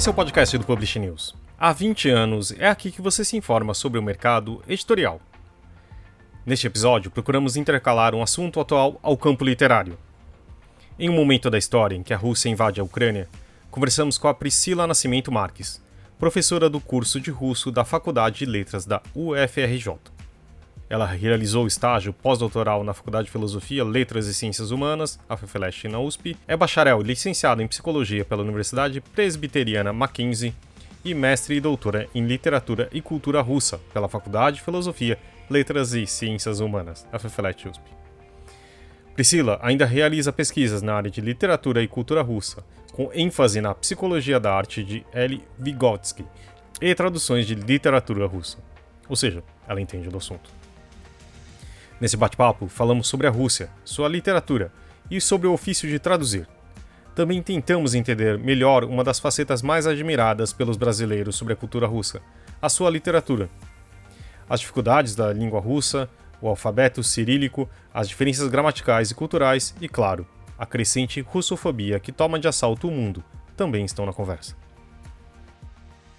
Esse é o podcast do Publish News. Há 20 anos é aqui que você se informa sobre o mercado editorial. Neste episódio, procuramos intercalar um assunto atual ao campo literário. Em um momento da história em que a Rússia invade a Ucrânia, conversamos com a Priscila Nascimento Marques, professora do curso de russo da Faculdade de Letras da UFRJ. Ela realizou estágio pós-doutoral na Faculdade de Filosofia, Letras e Ciências Humanas, a FFLESH na USP, é bacharel e licenciada em Psicologia pela Universidade Presbiteriana Mackenzie e mestre e doutora em Literatura e Cultura Russa pela Faculdade de Filosofia, Letras e Ciências Humanas, a FFLESH USP. Priscila ainda realiza pesquisas na área de literatura e cultura russa, com ênfase na psicologia da arte de L. Vygotsky e traduções de literatura russa. Ou seja, ela entende do assunto. Nesse bate-papo, falamos sobre a Rússia, sua literatura e sobre o ofício de traduzir. Também tentamos entender melhor uma das facetas mais admiradas pelos brasileiros sobre a cultura russa, a sua literatura. As dificuldades da língua russa, o alfabeto cirílico, as diferenças gramaticais e culturais e, claro, a crescente russofobia que toma de assalto o mundo também estão na conversa.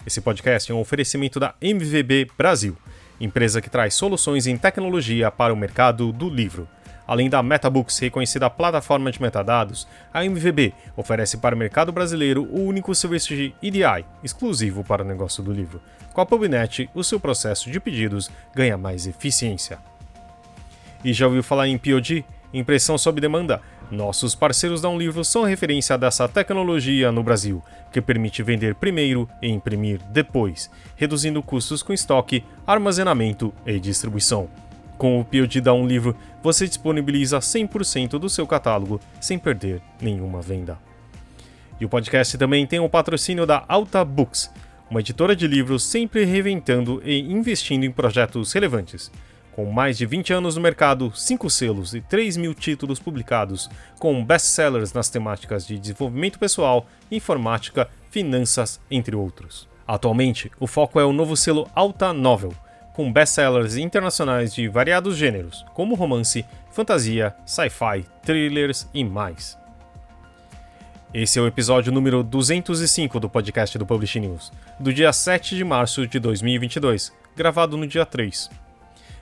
Esse podcast é um oferecimento da MVB Brasil empresa que traz soluções em tecnologia para o mercado do livro. Além da MetaBooks, reconhecida plataforma de metadados, a MVB oferece para o mercado brasileiro o único serviço de EDI, exclusivo para o negócio do livro. Com a PubNet, o seu processo de pedidos ganha mais eficiência. E já ouviu falar em POD? Impressão sob demanda? Nossos parceiros da Um Livro são referência dessa tecnologia no Brasil, que permite vender primeiro e imprimir depois, reduzindo custos com estoque, armazenamento e distribuição. Com o POD da Um Livro, você disponibiliza 100% do seu catálogo sem perder nenhuma venda. E o podcast também tem o patrocínio da Alta Books, uma editora de livros sempre reinventando e investindo em projetos relevantes. Com mais de 20 anos no mercado, 5 selos e 3 mil títulos publicados, com best-sellers nas temáticas de desenvolvimento pessoal, informática, finanças, entre outros. Atualmente, o foco é o novo selo Alta Novel, com best-sellers internacionais de variados gêneros, como romance, fantasia, sci-fi, thrillers e mais. Esse é o episódio número 205 do podcast do Publish News, do dia 7 de março de 2022, gravado no dia 3.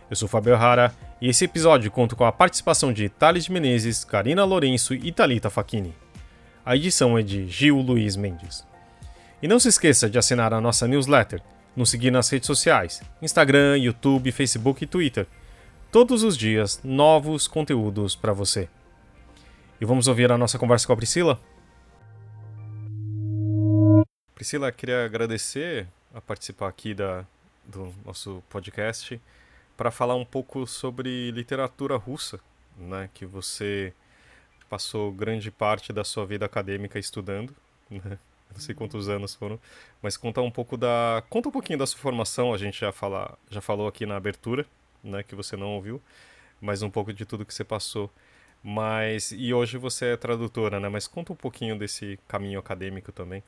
Eu sou Fabio Rara e esse episódio conta com a participação de Thales Menezes, Karina Lourenço e Talita Facchini. A edição é de Gil Luiz Mendes. E não se esqueça de assinar a nossa newsletter, nos seguir nas redes sociais, Instagram, YouTube, Facebook e Twitter. Todos os dias, novos conteúdos para você. E vamos ouvir a nossa conversa com a Priscila? Priscila, queria agradecer a participar aqui da, do nosso podcast para falar um pouco sobre literatura russa, né, que você passou grande parte da sua vida acadêmica estudando, né? Não sei quantos uhum. anos foram, mas conta um pouco da, conta um pouquinho da sua formação. A gente já fala, já falou aqui na abertura, né, que você não ouviu, mas um pouco de tudo que você passou. Mas e hoje você é tradutora, né? Mas conta um pouquinho desse caminho acadêmico também.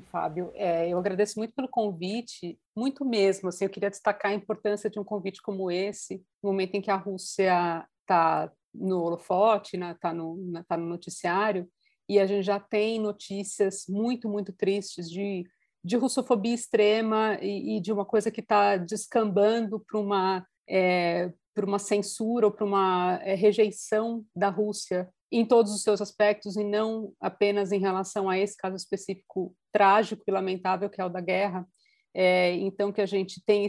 Fábio. É, eu agradeço muito pelo convite, muito mesmo. Assim, eu queria destacar a importância de um convite como esse, no momento em que a Rússia está no holofote, está né, tá no, tá no noticiário, e a gente já tem notícias muito, muito tristes de, de russofobia extrema e, e de uma coisa que está descambando para uma, é, uma censura ou para uma é, rejeição da Rússia em todos os seus aspectos e não apenas em relação a esse caso específico trágico e lamentável que é o da guerra. É, então que a gente tem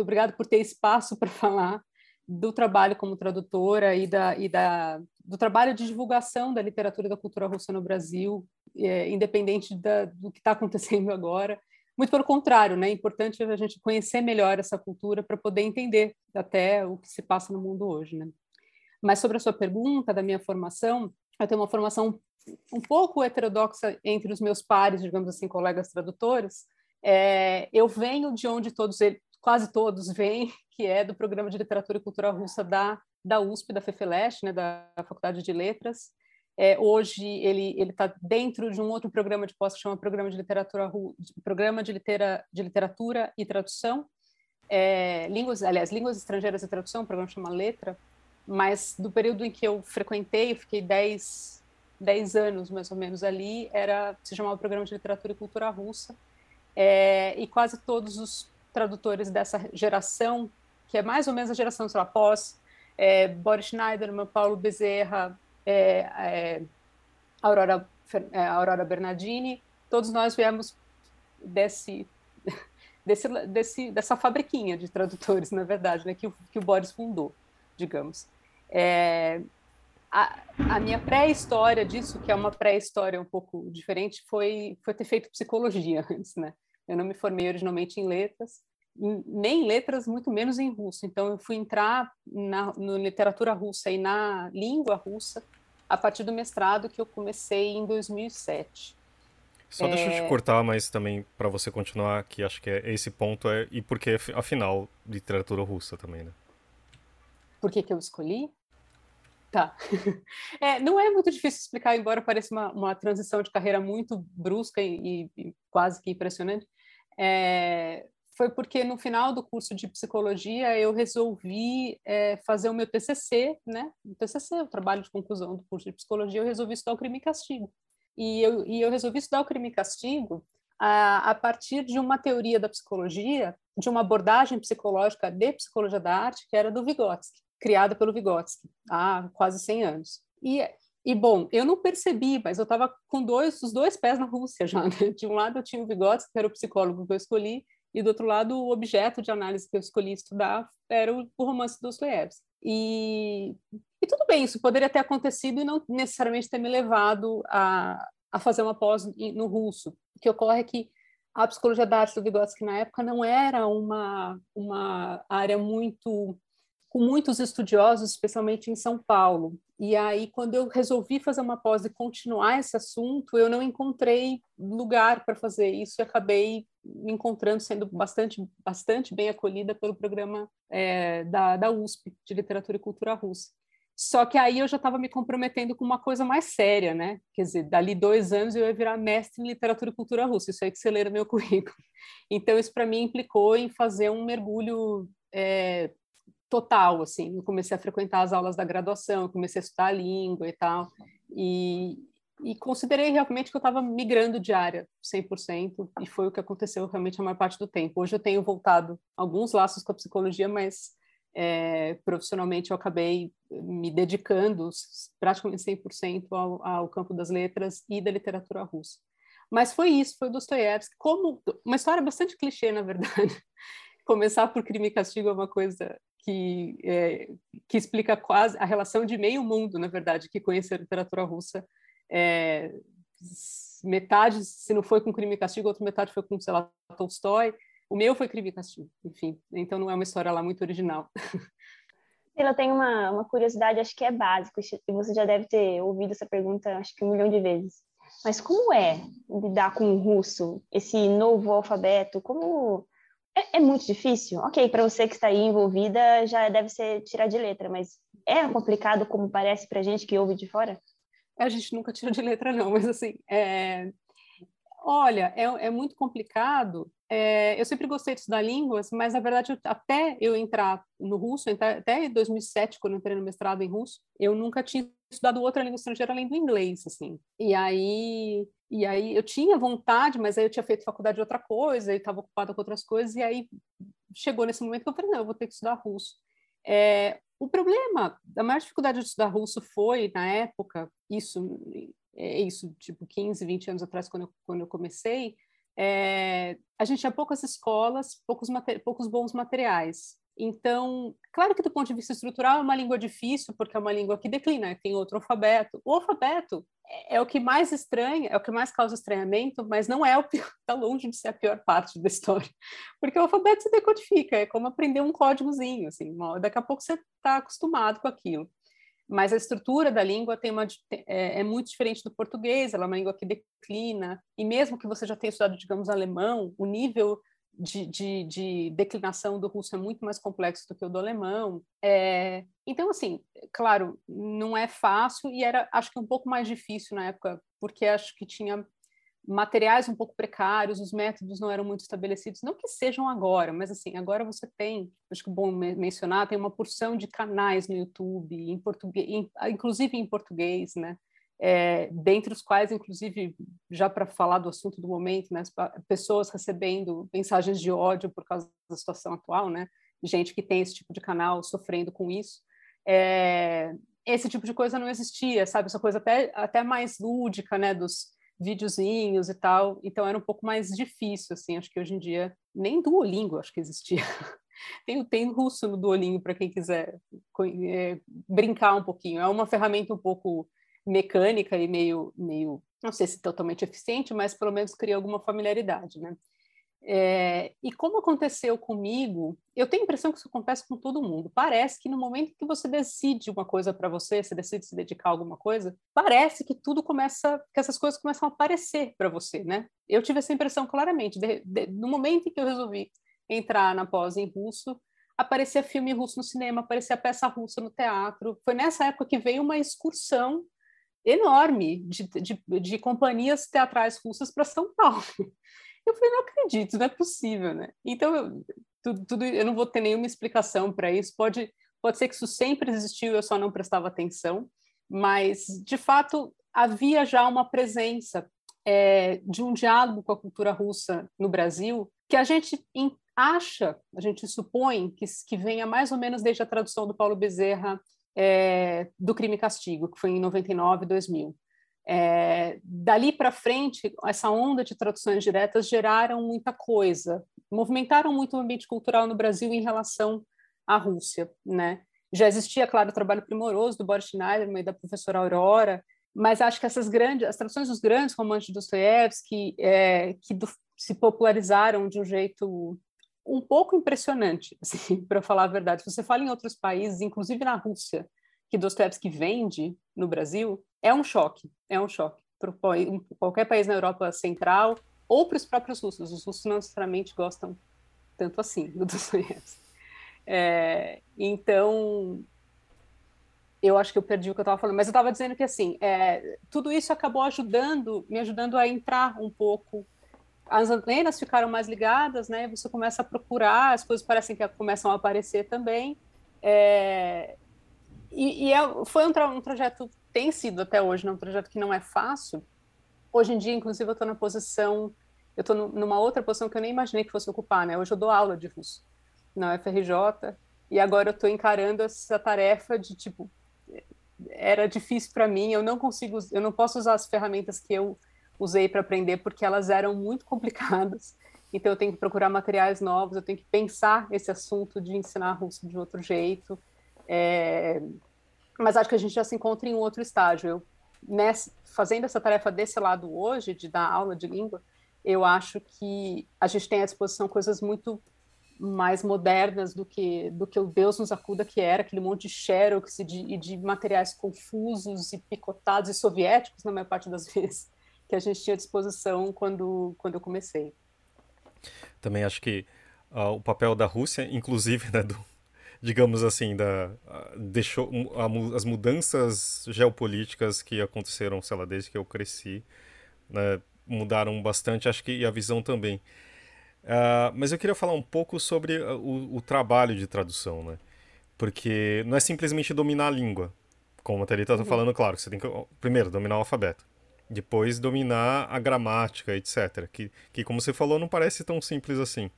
obrigado por ter espaço para falar do trabalho como tradutora e da, e da do trabalho de divulgação da literatura e da cultura russa no Brasil, é, independente da, do que está acontecendo agora. Muito pelo contrário, né? É importante a gente conhecer melhor essa cultura para poder entender até o que se passa no mundo hoje, né? Mas sobre a sua pergunta da minha formação, eu tenho uma formação um pouco heterodoxa entre os meus pares, digamos assim, colegas tradutores. É, eu venho de onde todos eles, quase todos vêm, que é do programa de literatura e cultura russa da da USP, da FEFELESH, né, da Faculdade de Letras. É, hoje ele ele está dentro de um outro programa de pós que chama Programa de Literatura Programa de, Litera, de Literatura e Tradução, é, línguas, aliás, línguas estrangeiras e tradução, o programa chama Letra, mas do período em que eu frequentei, eu fiquei 10, 10 anos mais ou menos ali, era se chamava Programa de Literatura e Cultura Russa, é, e quase todos os tradutores dessa geração, que é mais ou menos a geração sei lá, pós é, Boris Schneiderman, Paulo Bezerra, é, é Aurora, é, Aurora Bernardini, todos nós viemos desse, desse, desse, dessa fabriquinha de tradutores, na verdade, né, que, que o Boris fundou, digamos. É, a, a, minha pré-história disso, que é uma pré-história um pouco diferente, foi, foi ter feito psicologia antes, né? Eu não me formei originalmente em letras, nem em letras, muito menos em russo. Então, eu fui entrar na, na literatura russa e na língua russa a partir do mestrado que eu comecei em 2007. Só é... deixa eu te é. cortar, mas também para você continuar, que acho que é, esse ponto é e porque afinal literatura russa também, né? Por que que eu escolhi? Tá. É, não é muito difícil explicar, embora pareça uma, uma transição de carreira muito brusca e, e quase que impressionante. É, foi porque no final do curso de psicologia eu resolvi é, fazer o meu TCC, né? O TCC, o trabalho de conclusão do curso de psicologia, eu resolvi estudar o crime e castigo. E eu, e eu resolvi estudar o crime e castigo a, a partir de uma teoria da psicologia, de uma abordagem psicológica de psicologia da arte, que era do Vygotsky, criada pelo Vygotsky há quase 100 anos. E e bom, eu não percebi, mas eu estava com dois, os dois pés na Rússia já. Né? De um lado eu tinha o Vygotsky, que era o psicólogo que eu escolhi, e do outro lado o objeto de análise que eu escolhi estudar era o, o romance dos Dostoiévski. E, e tudo bem, isso poderia ter acontecido e não necessariamente ter me levado a, a fazer uma pós no russo. O que ocorre é que a psicologia da arte do Vygotsky na época não era uma, uma área muito com muitos estudiosos, especialmente em São Paulo. E aí, quando eu resolvi fazer uma pós e continuar esse assunto, eu não encontrei lugar para fazer isso e acabei me encontrando sendo bastante, bastante bem acolhida pelo programa é, da, da USP, de Literatura e Cultura Russa. Só que aí eu já estava me comprometendo com uma coisa mais séria, né? Quer dizer, dali dois anos eu ia virar mestre em literatura e cultura russa. Isso aí que você no meu currículo. Então, isso para mim implicou em fazer um mergulho é, total, assim. Eu comecei a frequentar as aulas da graduação, comecei a estudar a língua e tal, e, e considerei realmente que eu estava migrando de área 100%, e foi o que aconteceu realmente a maior parte do tempo. Hoje eu tenho voltado alguns laços com a psicologia, mas é, profissionalmente eu acabei me dedicando praticamente 100% ao, ao campo das letras e da literatura russa. Mas foi isso, foi Dostoiévski, como uma história bastante clichê, na verdade. Começar por crime e castigo é uma coisa que, é, que explica quase a relação de meio mundo, na verdade, que conhece a literatura russa. É, metade, se não foi com Crime e Castigo, outra metade foi com, sei lá, Tolstói. O meu foi Crime e Castigo, enfim. Então não é uma história lá muito original. Ela tem uma, uma curiosidade, acho que é básico, e você já deve ter ouvido essa pergunta, acho que um milhão de vezes. Mas como é lidar com o russo, esse novo alfabeto? Como é, é muito difícil? Ok, para você que está aí envolvida, já deve ser tirar de letra, mas é complicado como parece para gente que ouve de fora? A gente nunca tira de letra, não, mas assim, é... olha, é, é muito complicado. É... eu sempre gostei de estudar línguas, mas na verdade, eu, até eu entrar no russo, até 2007, quando eu entrei no mestrado em russo, eu nunca tinha estudado outra língua estrangeira além do inglês, assim. E aí e aí eu tinha vontade, mas aí eu tinha feito faculdade de outra coisa e estava ocupada com outras coisas, e aí chegou nesse momento que eu falei, não, eu vou ter que estudar russo. É, o problema, a maior dificuldade de estudar russo foi, na época, isso, é isso, tipo 15, 20 anos atrás, quando eu, quando eu comecei, é, a gente tinha poucas escolas, poucos, poucos bons materiais. Então, claro que do ponto de vista estrutural é uma língua difícil, porque é uma língua que declina, tem outro alfabeto. O alfabeto é, é o que mais estranha, é o que mais causa estranhamento, mas não é o pior, está longe de ser a pior parte da história. Porque o alfabeto se decodifica, é como aprender um códigozinho, assim, daqui a pouco você está acostumado com aquilo. Mas a estrutura da língua tem uma, é, é muito diferente do português, ela é uma língua que declina, e mesmo que você já tenha estudado, digamos, alemão, o nível de, de, de, declinação do russo é muito mais complexo do que o do alemão. É, então, assim, claro, não é fácil e era, acho que, um pouco mais difícil na época, porque acho que tinha materiais um pouco precários, os métodos não eram muito estabelecidos, não que sejam agora, mas assim, agora você tem, acho que é bom mencionar, tem uma porção de canais no YouTube, em português, inclusive em português, né? É, dentre os quais, inclusive, já para falar do assunto do momento, né, pessoas recebendo mensagens de ódio por causa da situação atual, né, gente que tem esse tipo de canal sofrendo com isso. É, esse tipo de coisa não existia, sabe? Essa coisa até, até mais lúdica, né, dos videozinhos e tal. Então era um pouco mais difícil, assim. Acho que hoje em dia nem Duolingo acho que existia. tem, tem russo no Duolingo para quem quiser é, brincar um pouquinho. É uma ferramenta um pouco mecânica e meio, meio, não sei se totalmente eficiente, mas pelo menos cria alguma familiaridade, né? É, e como aconteceu comigo, eu tenho a impressão que isso acontece com todo mundo. Parece que no momento que você decide uma coisa para você, você decide se dedicar a alguma coisa, parece que tudo começa, que essas coisas começam a aparecer para você, né? Eu tive essa impressão claramente. De, de, no momento em que eu resolvi entrar na pós em russo, aparecia filme russo no cinema, aparecia peça russa no teatro. Foi nessa época que veio uma excursão enorme de, de, de companhias teatrais russas para São Paulo. Eu falei, não acredito, não é possível, né? Então, eu, tudo, tudo, eu não vou ter nenhuma explicação para isso. Pode, pode ser que isso sempre existiu, eu só não prestava atenção, mas, de fato, havia já uma presença é, de um diálogo com a cultura russa no Brasil que a gente acha, a gente supõe que, que venha mais ou menos desde a tradução do Paulo Bezerra é, do Crime e Castigo, que foi em 99, 2000. É, dali para frente, essa onda de traduções diretas geraram muita coisa, movimentaram muito o ambiente cultural no Brasil em relação à Rússia, né? Já existia, claro, o trabalho primoroso do Boris Schneiderman e da professora Aurora, mas acho que essas grandes, as traduções dos grandes romances de Dostoiévski, é, que do, se popularizaram de um jeito um pouco impressionante, assim, para falar a verdade. Se você fala em outros países, inclusive na Rússia, que Dostoiévski vende no Brasil, é um choque, é um choque para qualquer país na Europa Central ou para os próprios russos. Os russos não necessariamente gostam tanto assim do Dostoiévski. É, então, eu acho que eu perdi o que eu estava falando, mas eu estava dizendo que assim, é, tudo isso acabou ajudando, me ajudando a entrar um pouco. As antenas ficaram mais ligadas, né? Você começa a procurar, as coisas parecem que começam a aparecer também. É, e, e é, foi um, tra um, trajeto, tem sido até hoje, né, um trajeto que não é fácil. Hoje em dia, inclusive, eu estou na posição, eu estou numa outra posição que eu nem imaginei que fosse ocupar, né? Hoje eu dou aula de russo na UFRJ, e agora eu estou encarando essa tarefa de, tipo, era difícil para mim, eu não consigo, eu não posso usar as ferramentas que eu usei para aprender porque elas eram muito complicadas. Então eu tenho que procurar materiais novos, eu tenho que pensar esse assunto de ensinar russo de outro jeito. É, mas acho que a gente já se encontra em um outro estágio. Eu, nessa, fazendo essa tarefa desse lado hoje, de dar aula de língua, eu acho que a gente tem à disposição coisas muito mais modernas do que do que o Deus nos acuda que era aquele monte de xerox e de, de materiais confusos e picotados e soviéticos na maior parte das vezes que a gente tinha à disposição quando quando eu comecei. Também acho que uh, o papel da Rússia, inclusive, né, do, digamos assim, da, deixou a, as mudanças geopolíticas que aconteceram, sei lá, desde que eu cresci, né, mudaram bastante, acho que e a visão também. Uh, mas eu queria falar um pouco sobre o, o, trabalho de tradução, né? Porque não é simplesmente dominar a língua, como a Thalita está uhum. falando, claro, você tem que, primeiro, dominar o alfabeto, depois dominar a gramática, etc. Que, que como você falou, não parece tão simples assim.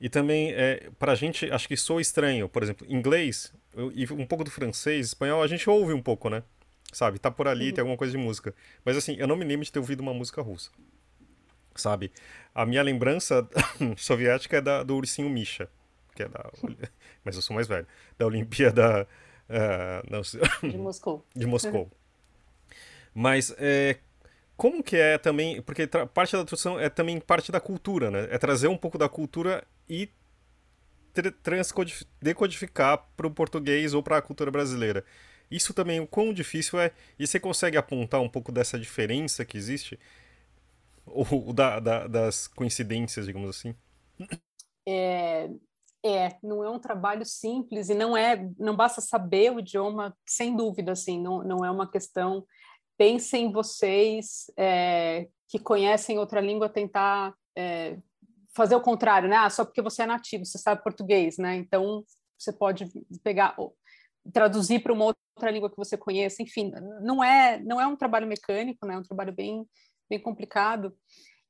E também, é, para a gente, acho que sou estranho. Por exemplo, inglês e um pouco do francês, espanhol, a gente ouve um pouco, né? Sabe? Tá por ali, uhum. tem alguma coisa de música. Mas assim, eu não me lembro de ter ouvido uma música russa. Sabe? A minha lembrança soviética é da, do ursinho Misha. Que é da. Mas eu sou mais velho. Da Olimpíada. Uh, não, de Moscou. De Moscou. Mas é, como que é também. Porque parte da tradução é também parte da cultura, né? É trazer um pouco da cultura e decodificar para o português ou para a cultura brasileira. Isso também, o quão difícil é, e você consegue apontar um pouco dessa diferença que existe? Ou da, da, das coincidências, digamos assim? É, é, não é um trabalho simples e não é, não basta saber o idioma, sem dúvida, assim, não, não é uma questão. Pensem vocês é, que conhecem outra língua tentar é, fazer o contrário, né? Ah, só porque você é nativo, você sabe português, né? Então você pode pegar traduzir para uma outra língua que você conheça, enfim, não é não é um trabalho mecânico, né? É um trabalho bem bem complicado.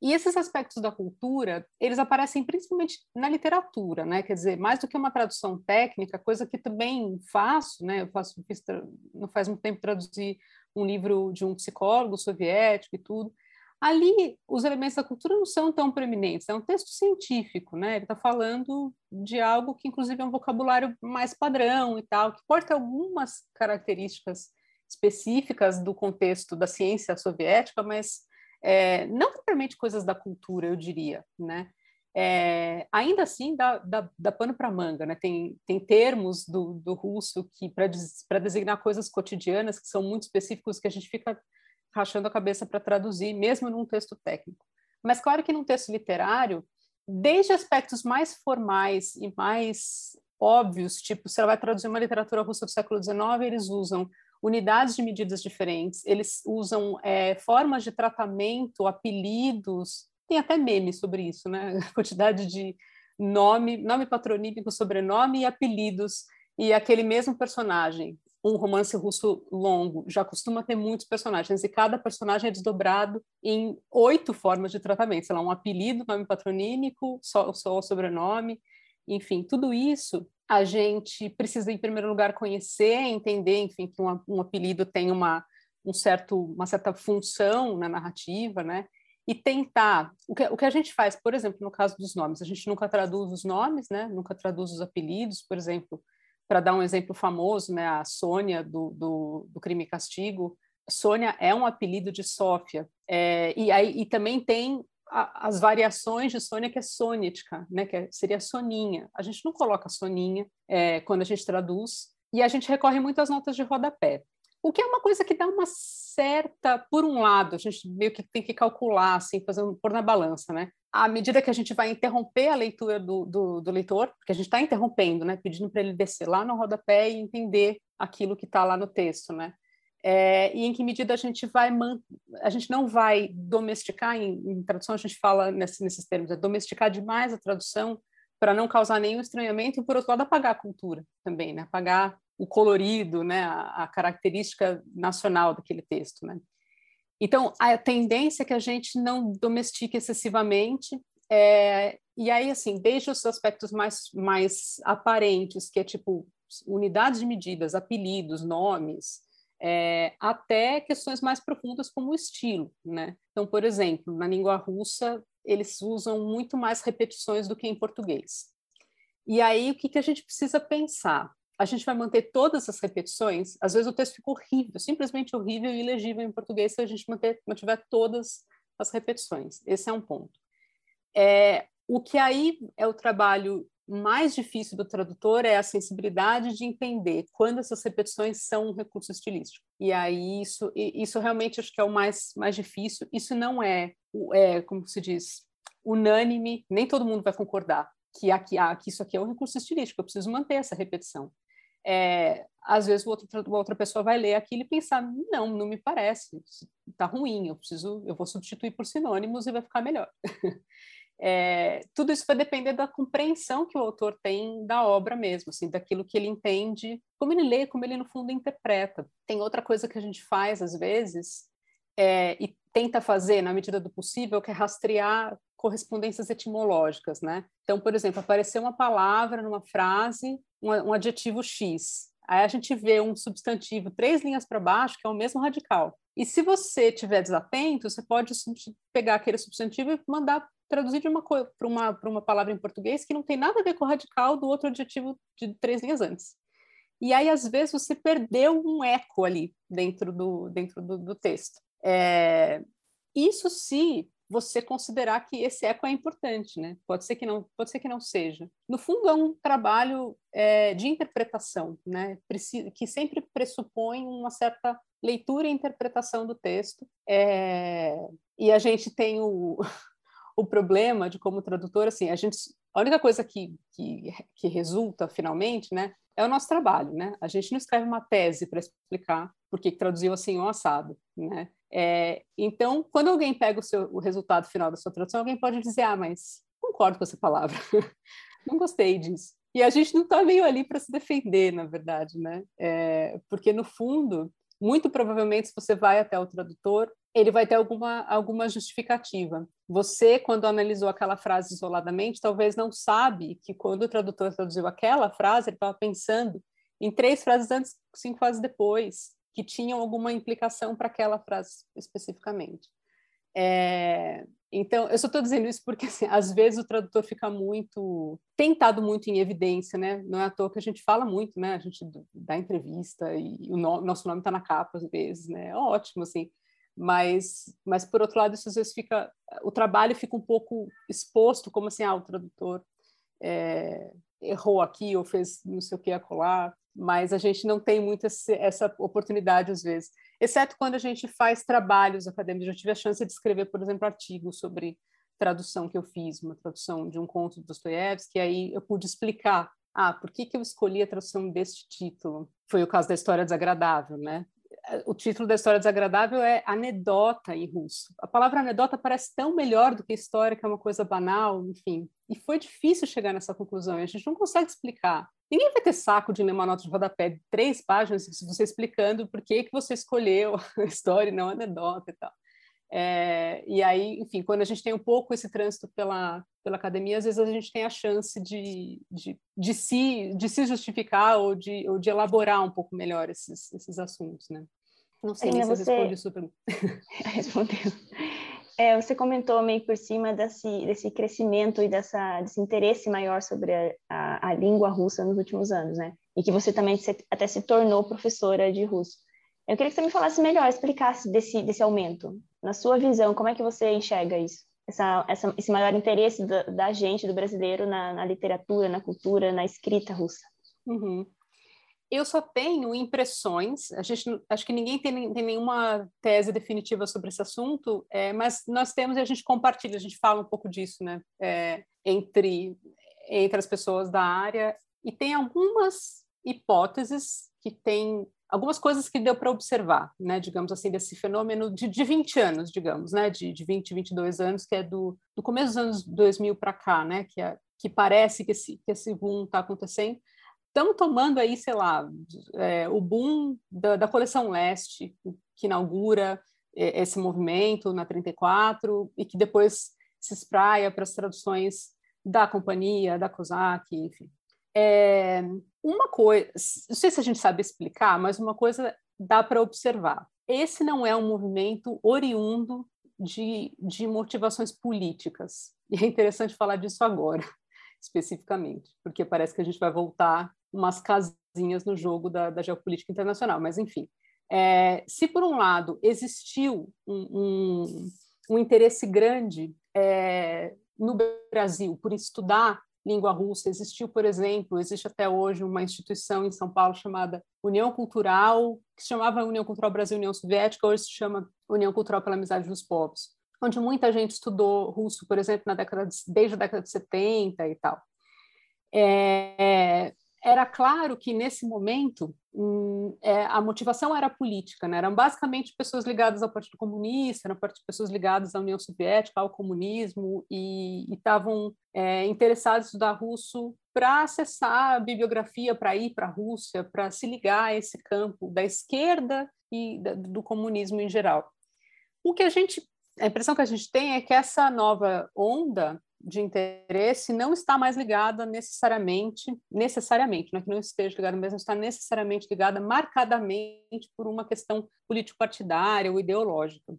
E esses aspectos da cultura, eles aparecem principalmente na literatura, né? Quer dizer, mais do que uma tradução técnica, coisa que também faço, né? Eu faço, não faz muito tempo traduzir um livro de um psicólogo soviético e tudo. Ali, os elementos da cultura não são tão preeminentes, é um texto científico, né? Ele está falando de algo que, inclusive, é um vocabulário mais padrão e tal, que ter algumas características específicas do contexto da ciência soviética, mas é, não propriamente coisas da cultura, eu diria, né? É, ainda assim dá, dá, dá pano para manga, né? Tem, tem termos do, do russo que para designar coisas cotidianas que são muito específicos que a gente fica rachando a cabeça para traduzir, mesmo num texto técnico. Mas claro que num texto literário, desde aspectos mais formais e mais óbvios, tipo, se ela vai traduzir uma literatura russa do século XIX, eles usam unidades de medidas diferentes, eles usam é, formas de tratamento, apelidos, tem até meme sobre isso, né? A quantidade de nome, nome patronímico, sobrenome e apelidos, e aquele mesmo personagem. Um romance russo longo já costuma ter muitos personagens, e cada personagem é desdobrado em oito formas de tratamento, sei lá, um apelido, nome patronímico, só, só o sobrenome, enfim, tudo isso a gente precisa, em primeiro lugar, conhecer, entender, enfim, que um, um apelido tem uma, um certo, uma certa função na narrativa, né? E tentar. O que, o que a gente faz, por exemplo, no caso dos nomes, a gente nunca traduz os nomes, né? Nunca traduz os apelidos, por exemplo, para dar um exemplo famoso, né? A Sônia, do, do, do Crime e Castigo. Sônia é um apelido de Sófia. É, e, aí, e também tem as variações de Sônia, que é sônica, né, que é, seria soninha. A gente não coloca soninha é, quando a gente traduz, e a gente recorre muito às notas de rodapé. O que é uma coisa que dá uma certa, por um lado, a gente meio que tem que calcular, assim, fazendo, pôr na balança, né? À medida que a gente vai interromper a leitura do, do, do leitor, porque a gente está interrompendo, né? Pedindo para ele descer lá no rodapé e entender aquilo que está lá no texto, né? é, e em que medida a gente vai a gente não vai domesticar em, em tradução a gente fala nesse, nesses termos é domesticar demais a tradução para não causar nenhum estranhamento e por outro lado apagar a cultura também né apagar o colorido né a, a característica nacional daquele texto né então a tendência é que a gente não domestique excessivamente é, e aí assim desde os aspectos mais mais aparentes que é tipo unidades de medidas apelidos nomes é, até questões mais profundas como o estilo, né? Então, por exemplo, na língua russa eles usam muito mais repetições do que em português. E aí o que, que a gente precisa pensar? A gente vai manter todas as repetições? Às vezes o texto fica horrível, simplesmente horrível e ilegível em português se a gente manter, mantiver todas as repetições. Esse é um ponto. É, o que aí é o trabalho mais difícil do tradutor é a sensibilidade de entender quando essas repetições são um recurso estilístico. E aí isso, isso realmente acho que é o mais, mais difícil. Isso não é, é, como se diz, unânime, nem todo mundo vai concordar que, aqui, ah, que isso aqui é um recurso estilístico, eu preciso manter essa repetição. É, às vezes o outro, a outra pessoa vai ler aquilo e pensar, não, não me parece, está ruim, eu preciso, eu vou substituir por sinônimos e vai ficar melhor. É, tudo isso vai depender da compreensão que o autor tem da obra mesmo, assim, daquilo que ele entende, como ele lê, como ele no fundo interpreta. Tem outra coisa que a gente faz às vezes é, e tenta fazer na medida do possível, que é rastrear correspondências etimológicas, né? Então, por exemplo, apareceu uma palavra numa frase, um, um adjetivo X. Aí a gente vê um substantivo três linhas para baixo, que é o mesmo radical. E se você tiver desatento, você pode pegar aquele substantivo e mandar traduzir de uma para uma, uma palavra em português que não tem nada a ver com o radical do outro adjetivo de três linhas antes. E aí, às vezes, você perdeu um eco ali dentro do, dentro do, do texto. É, isso se você considerar que esse eco é importante, né? Pode ser que não, pode ser que não seja. No fundo, é um trabalho é, de interpretação, né? que sempre pressupõe uma certa leitura e interpretação do texto. É, e a gente tem o, o problema de como tradutor, assim, a gente, a única coisa que, que, que resulta finalmente, né, é o nosso trabalho, né? A gente não escreve uma tese para explicar por que traduziu assim ou assado, né? É, então, quando alguém pega o, seu, o resultado final da sua tradução, alguém pode dizer, ah, mas concordo com essa palavra, não gostei disso. E a gente não está meio ali para se defender, na verdade, né? É, porque, no fundo, muito provavelmente, se você vai até o tradutor, ele vai ter alguma, alguma justificativa. Você, quando analisou aquela frase isoladamente, talvez não sabe que quando o tradutor traduziu aquela frase, ele estava pensando em três frases antes, cinco frases depois, que tinham alguma implicação para aquela frase especificamente. É, então, eu só estou dizendo isso porque, assim, às vezes, o tradutor fica muito, tentado muito em evidência, né? Não é à toa que a gente fala muito, né? A gente dá entrevista e o no, nosso nome está na capa, às vezes, né? É ótimo, assim. Mas, mas, por outro lado, isso às vezes fica... O trabalho fica um pouco exposto, como assim, ah, o tradutor é, errou aqui ou fez não sei o que acolá, mas a gente não tem muito esse, essa oportunidade, às vezes exceto quando a gente faz trabalhos acadêmicos. Eu tive a chance de escrever, por exemplo, artigos sobre tradução que eu fiz, uma tradução de um conto do Dostoiévski, aí eu pude explicar, ah, por que, que eu escolhi a tradução deste título? Foi o caso da História Desagradável, né? O título da História Desagradável é anedota em russo. A palavra anedota parece tão melhor do que história, que é uma coisa banal, enfim. E foi difícil chegar nessa conclusão, a gente não consegue explicar Ninguém vai ter saco de ler uma nota de rodapé de três páginas você explicando por que, que você escolheu a história e não a anedota e tal. É, e aí, enfim, quando a gente tem um pouco esse trânsito pela, pela academia, às vezes a gente tem a chance de, de, de, se, de se justificar ou de, ou de elaborar um pouco melhor esses, esses assuntos, né? Não sei se você... responde para mim. Respondeu. É, você comentou meio por cima desse, desse crescimento e dessa, desse interesse maior sobre a, a, a, língua russa nos últimos anos, né? E que você também se, até se tornou professora de russo. Eu queria que você me falasse melhor, explicasse desse, desse aumento. Na sua visão, como é que você enxerga isso? Essa, essa, esse maior interesse da, da gente, do brasileiro, na, na, literatura, na cultura, na escrita russa. Uhum eu só tenho impressões, a gente, acho que ninguém tem, tem nenhuma tese definitiva sobre esse assunto, é, mas nós temos e a gente compartilha, a gente fala um pouco disso, né, é, entre, entre as pessoas da área, e tem algumas hipóteses que tem algumas coisas que deu para observar, né, digamos assim, desse fenômeno de, de 20 anos, digamos, né, de, de 20, 22 anos, que é do, do começo dos anos 2000 para cá, né, que, é, que parece que esse, que esse boom está acontecendo, estamos tomando aí, sei lá, é, o boom da, da, coleção Leste, que inaugura é, esse movimento na 34 e que depois se espraia para as traduções da companhia, da COSAC, enfim. É, uma coisa, não sei se a gente sabe explicar, mas uma coisa dá para observar. Esse não é um movimento oriundo de, de motivações políticas. E é interessante falar disso agora, especificamente, porque parece que a gente vai voltar umas casinhas no jogo da, da geopolítica internacional, mas enfim. É, se por um lado existiu um, um, um interesse grande é, no Brasil por estudar língua russa, existiu, por exemplo, existe até hoje uma instituição em São Paulo chamada União Cultural, que se chamava União Cultural Brasil União Soviética, hoje se chama União Cultural pela Amizade dos Povos, onde muita gente estudou russo, por exemplo, na década de, desde a década de 70 e tal. É, era claro que nesse momento hum, é, a motivação era política, né? eram basicamente pessoas ligadas ao Partido Comunista, eram pessoas ligadas à União Soviética, ao comunismo, e estavam é, interessados em estudar russo para acessar a bibliografia, para ir para a Rússia, para se ligar a esse campo da esquerda e da, do comunismo em geral. O que a gente, a impressão que a gente tem é que essa nova onda de interesse não está mais ligada necessariamente, necessariamente, não é que não esteja ligada, mas não está necessariamente ligada marcadamente por uma questão político-partidária ou ideológica.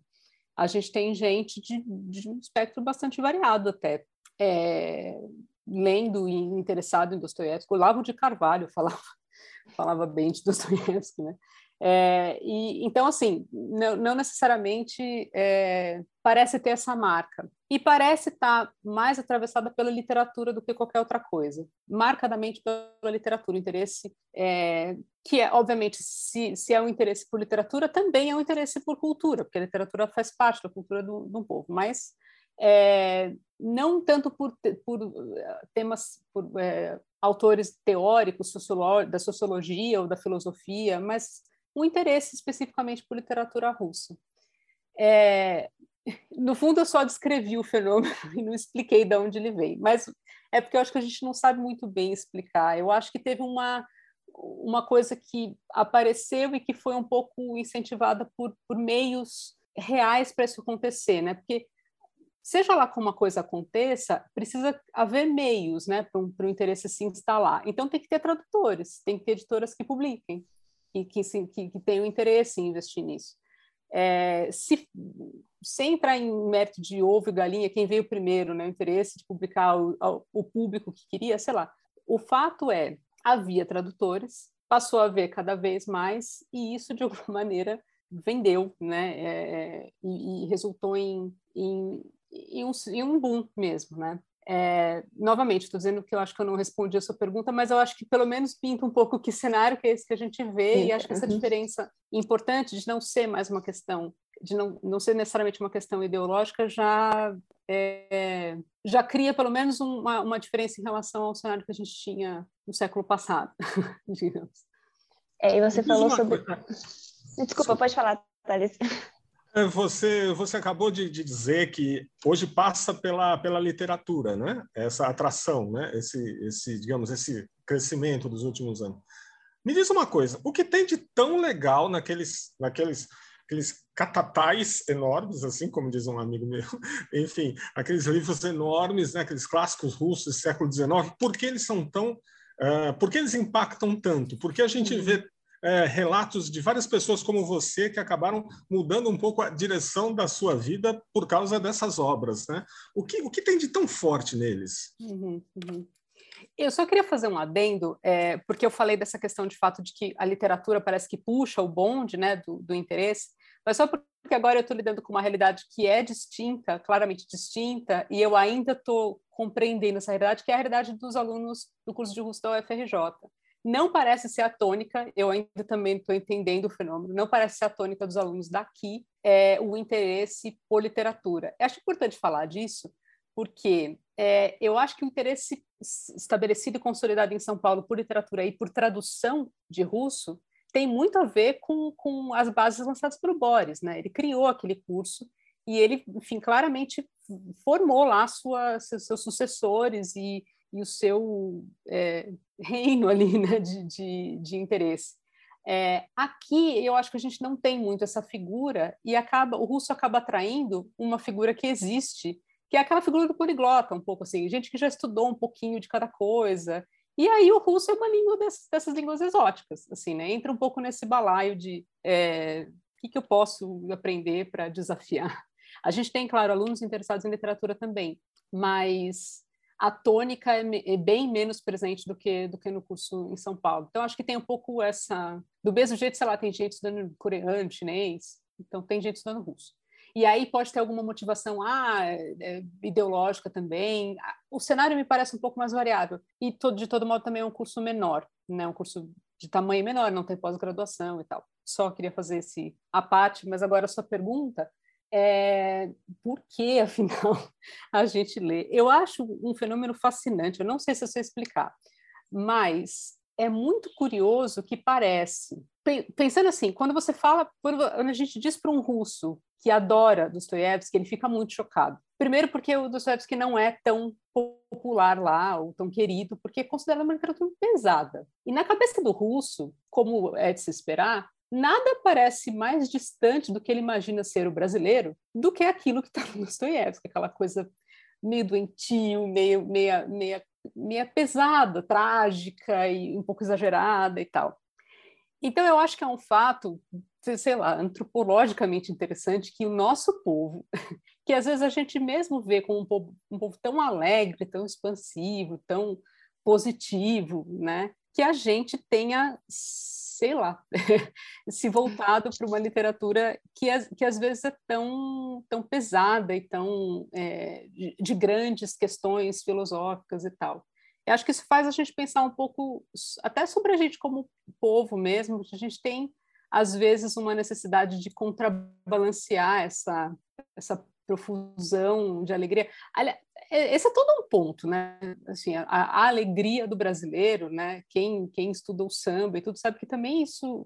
A gente tem gente de, de um espectro bastante variado até, é, lendo e interessado em Dostoiévski. O Lavo de Carvalho falava, falava bem de Dostoiévski, né? É, e, então, assim, não, não necessariamente é, parece ter essa marca. E parece estar mais atravessada pela literatura do que qualquer outra coisa. Marcadamente pela literatura. O interesse é, que é, obviamente, se, se é um interesse por literatura, também é um interesse por cultura, porque a literatura faz parte da cultura do, do povo. Mas é, não tanto por, por temas, por é, autores teóricos da sociologia ou da filosofia, mas um interesse especificamente por literatura russa. É, no fundo, eu só descrevi o fenômeno e não expliquei de onde ele veio. Mas é porque eu acho que a gente não sabe muito bem explicar. Eu acho que teve uma, uma coisa que apareceu e que foi um pouco incentivada por, por meios reais para isso acontecer, né? Porque seja lá como uma coisa aconteça, precisa haver meios, né, para o interesse se instalar. Então tem que ter tradutores, tem que ter editoras que publiquem que, que, que tenham interesse em investir nisso. É, se, sem entrar em mérito de ovo e galinha, quem veio primeiro, né, o interesse de publicar o, o público que queria, sei lá. O fato é, havia tradutores, passou a haver cada vez mais, e isso, de alguma maneira, vendeu, né, é, é e, e, resultou em, em, em, um, em um boom mesmo, né. É, novamente, estou dizendo que eu acho que eu não respondi a sua pergunta, mas eu acho que pelo menos pinta um pouco que cenário que é esse que a gente vê, Sim. e acho que essa uhum. diferença importante de não ser mais uma questão, de não, não ser necessariamente uma questão ideológica, já, é, já cria pelo menos uma, uma diferença em relação ao cenário que a gente tinha no século passado, digamos. É, e você falou sobre. Coisa. Desculpa, pode falar, Thales. É, você, você acabou de, de, dizer que hoje passa pela, pela literatura, né? Essa atração, né? Esse, esse, digamos, esse crescimento dos últimos anos. Me diz uma coisa: o que tem de tão legal naqueles, naqueles, aqueles catatais enormes, assim como diz um amigo meu, enfim, aqueles livros enormes, né? Aqueles clássicos russos do século XIX. Por que eles são tão Uh, por que eles impactam tanto? Porque a gente uhum. vê é, relatos de várias pessoas como você que acabaram mudando um pouco a direção da sua vida por causa dessas obras, né? O que, o que tem de tão forte neles? Uhum, uhum. Eu só queria fazer um adendo, é, porque eu falei dessa questão de fato de que a literatura parece que puxa o bonde né, do, do interesse, mas só porque agora eu estou lidando com uma realidade que é distinta, claramente distinta, e eu ainda estou compreendendo essa realidade, que é a realidade dos alunos do curso de Russo da UFRJ não parece ser a tônica, eu ainda também estou entendendo o fenômeno, não parece ser a tônica dos alunos daqui, é, o interesse por literatura. Eu acho importante falar disso, porque é, eu acho que o interesse estabelecido e consolidado em São Paulo por literatura e por tradução de russo tem muito a ver com, com as bases lançadas pelo Boris, né? Ele criou aquele curso e ele, enfim, claramente formou lá sua, seus sucessores e, e o seu é, reino ali né, de, de, de interesse. É, aqui eu acho que a gente não tem muito essa figura e acaba o russo acaba atraindo uma figura que existe, que é aquela figura do poliglota, um pouco assim, gente que já estudou um pouquinho de cada coisa. E aí o russo é uma língua dessas, dessas línguas exóticas, assim, né? Entra um pouco nesse balaio de é, o que, que eu posso aprender para desafiar. A gente tem, claro, alunos interessados em literatura também, mas a tônica é, é, bem menos presente do que do que no curso em São Paulo. Então acho que tem um pouco essa do mesmo jeito, sei lá, tem gente estudando coreano, chinês, então tem gente estudando russo. E aí pode ter alguma motivação ah, é, é, ideológica também. O cenário me parece um pouco mais variável. E todo, de todo modo também é um curso menor, né? um curso de tamanho menor, não tem pós-graduação e tal. Só queria fazer esse a parte, mas agora a sua pergunta, é, por que, afinal, a gente lê? Eu acho um fenômeno fascinante, eu não sei se eu sei explicar, mas é muito curioso que parece. Pensando assim, quando você fala, quando a gente diz para um russo que adora Dostoiévski, ele fica muito chocado. Primeiro, porque o Dostoiévski não é tão popular lá, ou tão querido, porque é considerado uma literatura pesada. E na cabeça do russo, como é de se esperar, nada parece mais distante do que ele imagina ser o brasileiro do que aquilo que está no Dostoiévski, aquela coisa meio doentio, meio, meia, meia, meia pesada, trágica e um pouco exagerada e tal. Então, eu acho que é um fato, sei lá, antropologicamente interessante que o nosso povo, que às vezes a gente mesmo vê como um povo, um povo tão alegre, tão expansivo, tão positivo, né? Que a gente tenha sei lá, se voltado para uma literatura que, que às vezes é tão, tão pesada e tão é, de, de, grandes questões filosóficas e tal. Eu acho que isso faz a gente pensar um pouco, até sobre a gente como povo mesmo, a gente tem, às vezes, uma necessidade de contrabalancear essa, essa profusão de alegria. É, esse é todo um ponto, né? Assim, a, a, alegria do brasileiro, né? Quem, quem estuda o samba e tudo sabe que também isso,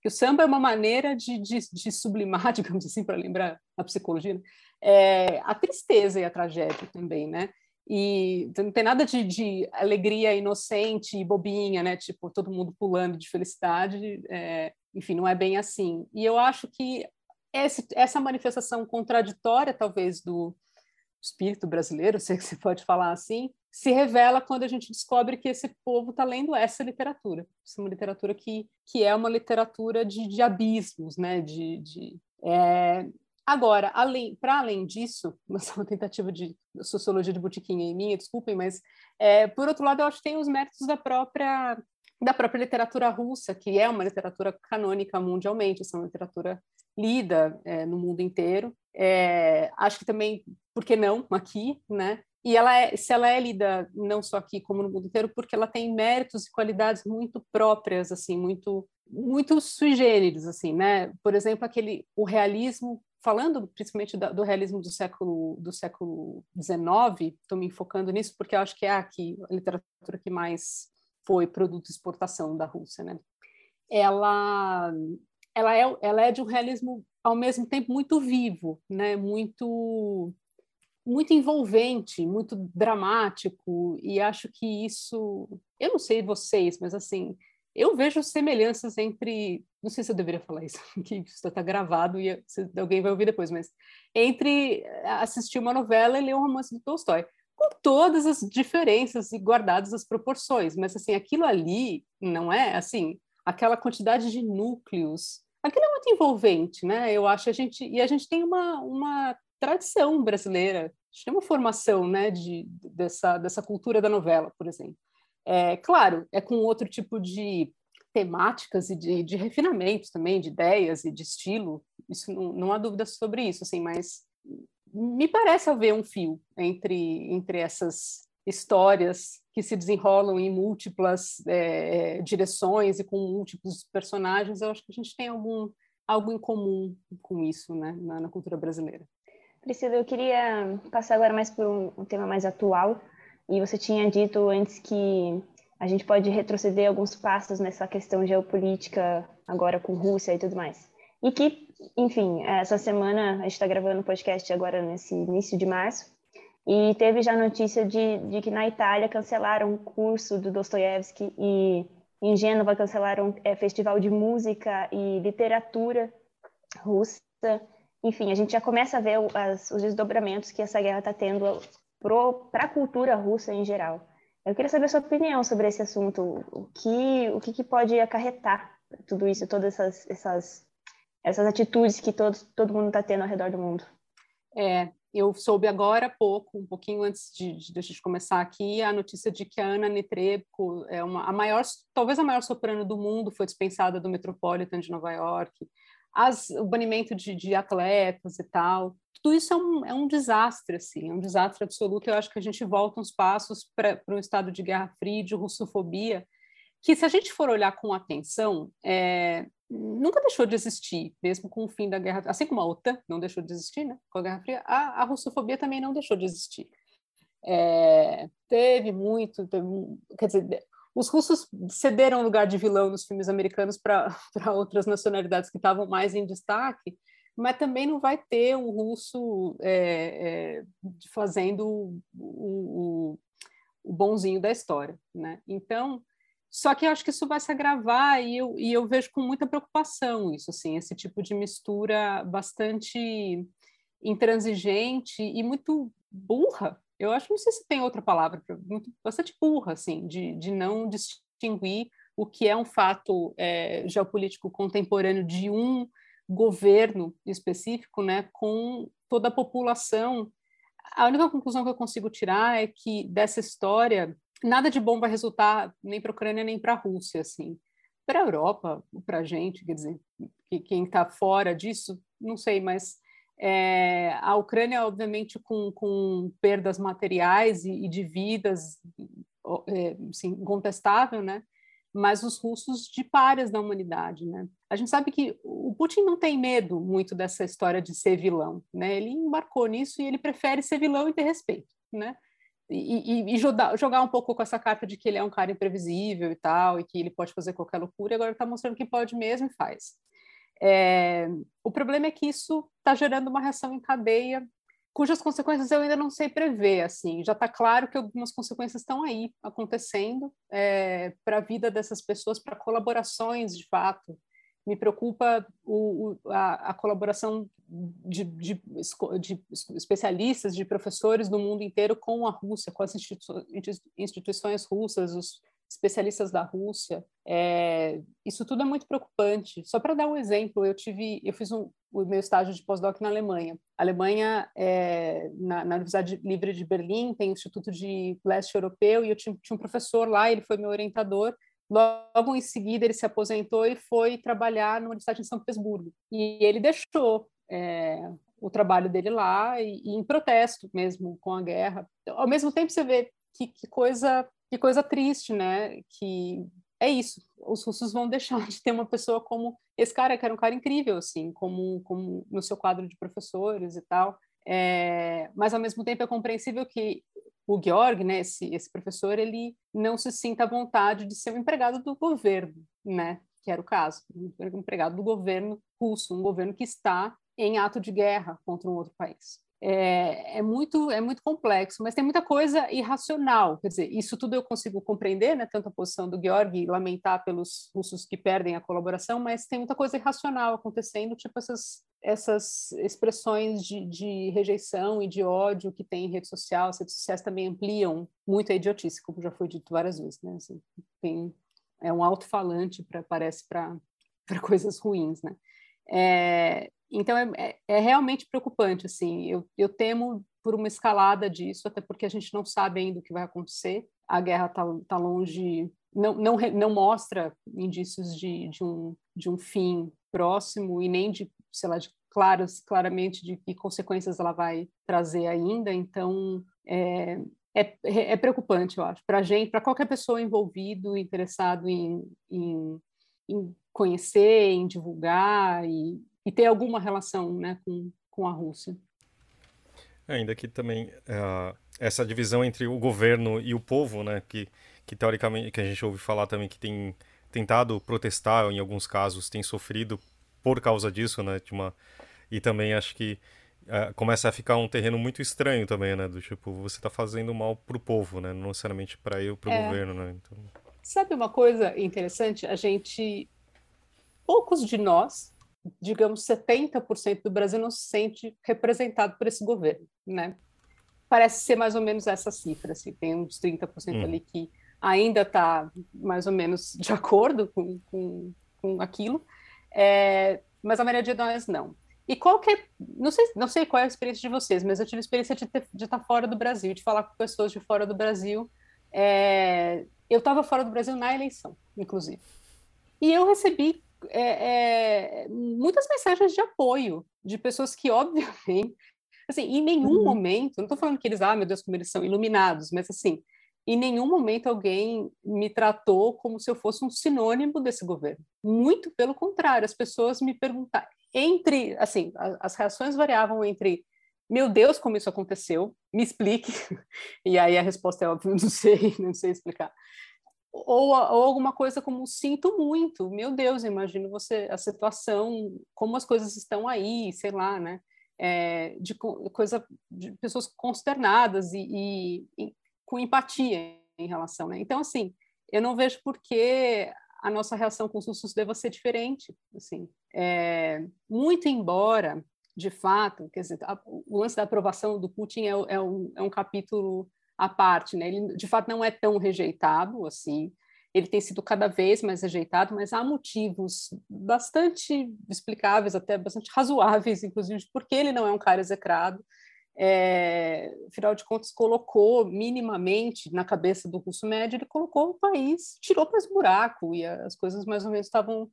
que o samba é uma maneira de, de, de sublimar, digamos assim, para lembrar a psicologia, né? é, a tristeza e a tragédia também, né? E não tem nada de, de, alegria inocente e bobinha, né? Tipo, todo mundo pulando de felicidade. É, enfim, não é bem assim. E eu acho que esse, essa manifestação contraditória, talvez, do espírito brasileiro, sei que se pode falar assim, se revela quando a gente descobre que esse povo está lendo essa literatura. Essa é uma literatura que, que é uma literatura de, de abismos, né? De, de é, Agora, para além disso, é uma tentativa de sociologia de botiquinha em minha, desculpem, mas é, por outro lado, eu acho que tem os méritos da própria da própria literatura russa, que é uma literatura canônica mundialmente, essa é uma literatura lida é, no mundo inteiro. É, acho que também, por que não, aqui, né? E ela é, se ela é lida não só aqui como no mundo inteiro, porque ela tem méritos e qualidades muito próprias, assim, muito muito sui generis, assim, né? Por exemplo, aquele o realismo falando principalmente do, do realismo do século do século XIX, estou me focando nisso porque eu acho que é aqui a literatura que mais foi produto de exportação da Rússia, né? Ela ela é ela é de um realismo ao mesmo tempo muito vivo, né? Muito muito envolvente, muito dramático e acho que isso, eu não sei vocês, mas assim, eu vejo semelhanças entre, não sei se eu deveria falar isso, que isso está gravado e alguém vai ouvir depois, mas entre assistir uma novela e ler um romance do Tolstói, com todas as diferenças e guardadas as proporções, mas assim, aquilo ali não é assim, aquela quantidade de núcleos, aquilo é muito envolvente, né? Eu acho a gente e a gente tem uma, uma tradição brasileira, a gente tem uma formação, né, de dessa dessa cultura da novela, por exemplo. É, claro, é com outro tipo de temáticas e de, de refinamentos também, de ideias e de estilo, isso não, não há dúvida sobre isso, assim, mas me parece haver um fio entre, entre essas histórias que se desenrolam em múltiplas é, direções e com múltiplos personagens, eu acho que a gente tem algum, algo em comum com isso né, na, na cultura brasileira. Priscila, eu queria passar agora mais por um, um tema mais atual, e você tinha dito antes que a gente pode retroceder alguns passos nessa questão geopolítica agora com Rússia e tudo mais. E que, enfim, essa semana a gente está gravando o podcast agora nesse início de março e teve já notícia de, de que na Itália cancelaram o curso do Dostoiévski e em Gênova cancelaram é, festival de música e literatura russa. Enfim, a gente já começa a ver as, os desdobramentos que essa guerra está tendo para a cultura russa em geral. Eu queria saber a sua opinião sobre esse assunto. O que, o que, que pode acarretar tudo isso, todas essas, essas, essas atitudes que todo, todo mundo está tendo ao redor do mundo? É, eu soube agora há pouco, um pouquinho antes de, de, de começar aqui, a notícia de que a Ana Netrebko é uma, a maior, talvez a maior soprano do mundo, foi dispensada do Metropolitan de Nova York. As, o banimento de, de atletas e tal tudo isso é um, é um desastre, assim, é um desastre absoluto. Eu acho que a gente volta uns passos para um estado de guerra fria, de russofobia, que se a gente for olhar com atenção, é, nunca deixou de existir, mesmo com o fim da guerra, assim como a OTAN não deixou de existir, né, com a Guerra Fria, a, a russofobia também não deixou de existir. É, teve muito, teve, quer dizer, os russos cederam lugar de vilão nos filmes americanos para outras nacionalidades que estavam mais em destaque, mas também não vai ter um russo é, é, fazendo o, o, o, bonzinho da história, né? Então, só que eu acho que isso vai se agravar e eu, e eu vejo com muita preocupação isso, assim, esse tipo de mistura bastante intransigente e muito burra. Eu acho, não sei se tem outra palavra, muito, bastante burra, assim, de, de não distinguir o que é um fato é, geopolítico contemporâneo de um governo específico, né, com toda a população. A única conclusão que eu consigo tirar é que dessa história nada de bom vai resultar nem para a Ucrânia nem para a Rússia, assim. Para a Europa, para a gente, quer dizer, que quem está fora disso, não sei, mas é, a Ucrânia, obviamente, com, com perdas materiais e, e de vidas, é, assim, incontestável, né? mas os russos de párias da humanidade, né? A gente sabe que o Putin não tem medo muito dessa história de ser vilão, né? Ele embarcou nisso e ele prefere ser vilão e ter respeito, né? E, e, jogar, jogar, um pouco com essa carta de que ele é um cara imprevisível e tal, e que ele pode fazer qualquer loucura, e agora está mostrando que pode mesmo e faz. É, o problema é que isso está gerando uma reação em cadeia cujas consequências eu ainda não sei prever. Assim, já está claro que algumas consequências estão aí acontecendo é, para a vida dessas pessoas, para colaborações de fato. Me preocupa o, o, a, a, colaboração de, de, de, especialistas, de professores do mundo inteiro com a Rússia, com as instituições russas, os especialistas da Rússia. É, isso tudo é muito preocupante. Só para dar um exemplo, eu tive, eu fiz um, o meu estágio de pós-doc na Alemanha. A Alemanha, é, na, na, Universidade Livre de Berlim, tem o Instituto de Leste Europeu, e eu tinha, tinha um professor lá, ele foi meu orientador. Logo em seguida, ele se aposentou e foi trabalhar na Universidade de São Petersburgo. E ele deixou é, o trabalho dele lá, e, e, em protesto mesmo com a guerra. Ao mesmo tempo, você vê que, que coisa que coisa triste, né? Que é isso. Os russos vão deixar de ter uma pessoa como esse cara, que era um cara incrível, assim, como, como no seu quadro de professores e tal. É, mas ao mesmo tempo é compreensível que o Georg, né, esse, esse professor, ele não se sinta à vontade de ser um empregado do governo, né, que era o caso, um empregado do governo russo, um governo que está em ato de guerra contra um outro país é, é, muito é muito complexo, mas tem muita coisa irracional. Quer dizer, isso tudo eu consigo compreender, né? Tanto a posição do Georg lamentar pelos russos que perdem a colaboração, mas tem muita coisa irracional acontecendo, tipo essas essas expressões de, de rejeição e de ódio que tem em rede social. As redes sociais também ampliam muito a idiotice, como já foi dito várias vezes, né? Assim, tem é um alto-falante parece para coisas ruins, né? É, então é, é, é, realmente preocupante, assim. Eu, eu temo por uma escalada disso, até porque a gente não sabe ainda o que vai acontecer. A guerra está tá longe, não, não, não mostra indícios de, de, um, de um fim próximo e nem de, sei lá, de claros, claramente de que consequências ela vai trazer ainda. Então, é, é, é preocupante, eu acho, para a gente, para qualquer pessoa envolvido, interessado em, em, em conhecer, em divulgar e, e ter alguma relação né, com, com a Rússia. Ainda que também uh, essa divisão entre o governo e o povo, né, que, que teoricamente que a gente ouve falar também que tem tentado protestar, em alguns casos tem sofrido por causa disso, né, de uma e também acho que uh, começa a ficar um terreno muito estranho também, né, do tipo você está fazendo mal para o povo, né, não necessariamente para eu, para o é. governo, né. Então... Sabe uma coisa interessante? A gente poucos de nós digamos, 70% do Brasil não se sente representado por esse governo, né? Parece ser mais ou menos essa cifra, assim, tem uns 30% hum. ali que ainda está mais ou menos de acordo com, com, com aquilo, é, mas a maioria de nós não. E qual que é, não sei, não sei qual é a experiência de vocês, mas eu tive a experiência de, ter, de estar fora do Brasil, de falar com pessoas de fora do Brasil. É, eu estava fora do Brasil na eleição, inclusive. E eu recebi é, é, muitas mensagens de apoio de pessoas que, obviamente, assim, em nenhum uhum. momento, não estou falando que eles, ah, meu Deus, como eles são iluminados, mas assim, em nenhum momento alguém me tratou como se eu fosse um sinônimo desse governo. Muito pelo contrário, as pessoas me perguntaram, entre, assim, as reações variavam entre meu Deus, como isso aconteceu, me explique. E aí a resposta é óbvia, não sei, não sei explicar ou, ou, alguma coisa como sinto muito, meu Deus, imagino você a situação, como as coisas estão aí, sei lá, né? É, de coisa de pessoas consternadas e, e, e, com empatia em relação, né? Então assim, eu não vejo por que a nossa reação com os russos deva ser diferente, assim. É, muito embora, de fato, quer dizer, a, o lance da aprovação do Putin é, é, um, é um capítulo à parte, né? Ele de fato não é tão rejeitado assim. Ele tem sido cada vez mais rejeitado, mas há motivos bastante explicáveis, até bastante razoáveis, inclusive, porque ele não é um cara execrado. É, afinal de contas, colocou minimamente na cabeça do russo médio, ele colocou o país, tirou para esse buraco e as coisas mais ou menos estavam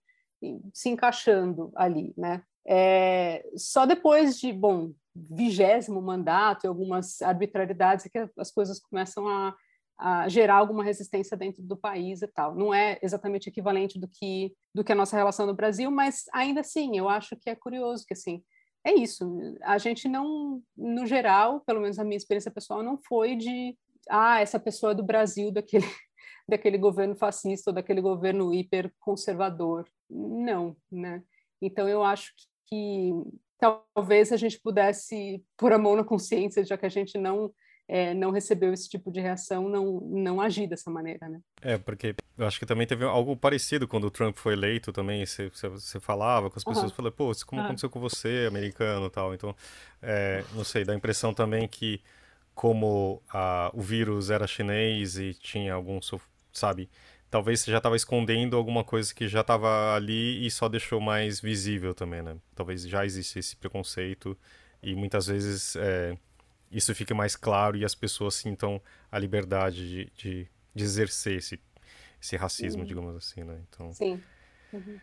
se encaixando ali, né? É, só depois de, bom, vigésimo mandato e algumas arbitrariedades é que as coisas começam a, a, gerar alguma resistência dentro do país e tal. Não é exatamente equivalente do que do que a nossa relação no Brasil, mas ainda assim, eu acho que é curioso que assim, é isso. A gente não, no geral, pelo menos a minha experiência pessoal não foi de ah, essa pessoa é do Brasil daquele daquele governo fascista ou daquele governo hiper conservador. Não, né? Então eu acho que talvez a gente pudesse pôr a mão na consciência, já que a gente não é, não recebeu esse tipo de reação, não, não agir dessa maneira, né? É, porque eu acho que também teve algo parecido quando o Trump foi eleito também, você, você falava com as pessoas, uhum. falava, pô, como uhum. aconteceu com você, americano e tal, então, é, não sei, dá a impressão também que como a, o vírus era chinês e tinha algum, sabe, talvez você já estava escondendo alguma coisa que já estava ali e só deixou mais visível também, né? Talvez já existe esse preconceito e muitas vezes... É, isso fica mais claro e as pessoas sintam a liberdade de, de, de exercer esse, esse racismo, uhum. digamos assim, né? Então, Sim. Uhum.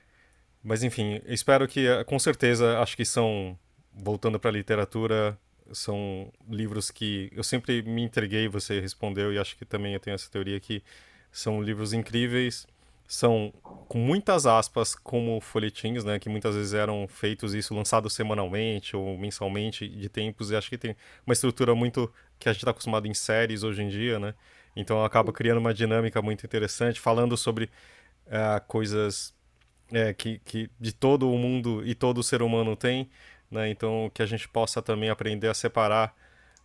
Mas enfim, espero que, eh, com certeza, acho que são, voltando para a literatura, são livros que eu sempre me entreguei, você respondeu, e acho que também eu tenho essa teoria que são livros incríveis, são com muitas aspas como folhetins, né, que muitas vezes eram feitos isso lançados semanalmente ou mensalmente de tempos, e acho que tem uma estrutura muito que a gente está acostumado em séries hoje em dia, né? Então acaba criando uma dinâmica muito interessante, falando sobre é, coisas é, que, que de todo o mundo e todo ser humano tem, né? Então que a gente possa também aprender a separar,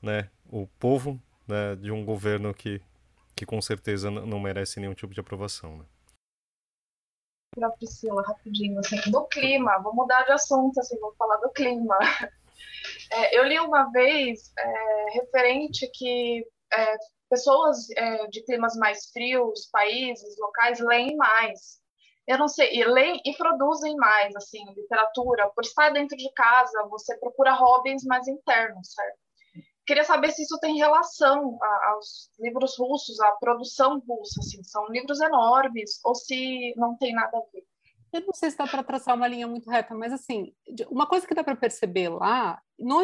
né, o povo, né, de um governo que que com certeza não merece nenhum tipo de aprovação, né? para Priscila rapidinho, assim, do clima, vou mudar de assunto, assim, vou falar do clima. É, eu li uma vez é, referente que é, pessoas é, de climas mais frios, países, locais, leem mais. Eu não sei, e leem e produzem mais, assim, literatura. Por estar dentro de casa, você procura hobbies mais internos, certo? Queria saber se isso tem relação aos livros russos, à produção russa, assim, são livros enormes, ou se não tem nada a ver. Eu não sei se dá para traçar uma linha muito reta, mas assim, uma coisa que dá para perceber lá, no,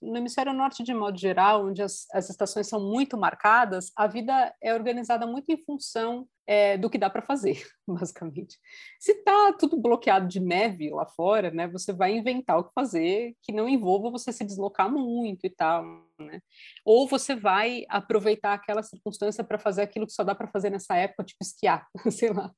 no hemisfério norte de modo geral, onde as, as estações são muito marcadas, a vida é organizada muito em função é, do que dá para fazer, basicamente. Se está tudo bloqueado de neve lá fora, né, você vai inventar o que fazer que não envolva você se deslocar muito e tal, né? Ou você vai aproveitar aquela circunstância para fazer aquilo que só dá para fazer nessa época, tipo esquiar, sei lá.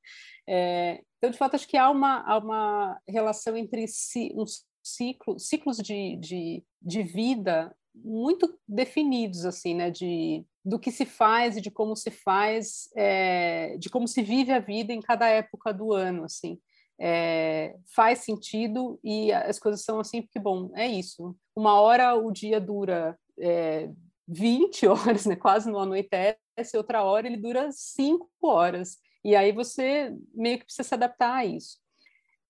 É, então, de fato, acho que há uma, há uma relação entre si, um ciclo, ciclos de, de, de vida muito definidos, assim, né, de do que se faz e de como se faz, é, de como se vive a vida em cada época do ano, assim. É, faz sentido e as coisas são assim, porque, bom, é isso. Uma hora o dia dura é, 20 horas, né, quase não anoitece, outra hora ele dura 5 horas. E aí você meio que precisa se adaptar a isso.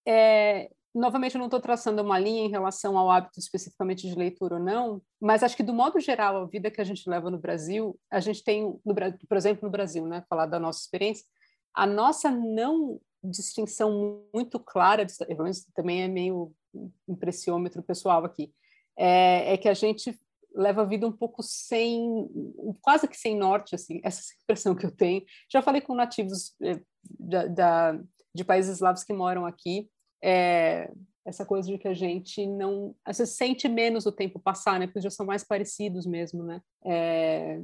É, novamente, eu não estou traçando uma linha em relação ao hábito especificamente de leitura ou não, mas acho que, do modo geral, a vida que a gente leva no Brasil, a gente tem, no, por exemplo, no Brasil, né, falar da nossa experiência, a nossa não distinção muito clara, também é meio impressiômetro pessoal aqui, é, é, que a gente leva a vida um pouco sem, quase que sem norte, assim, essa expressão que eu tenho. Já falei com nativos eh, da, da, de países eslavos que moram aqui, é, essa coisa de que a gente não você sente menos o tempo passar, né? Porque já são mais parecidos mesmo, né? É,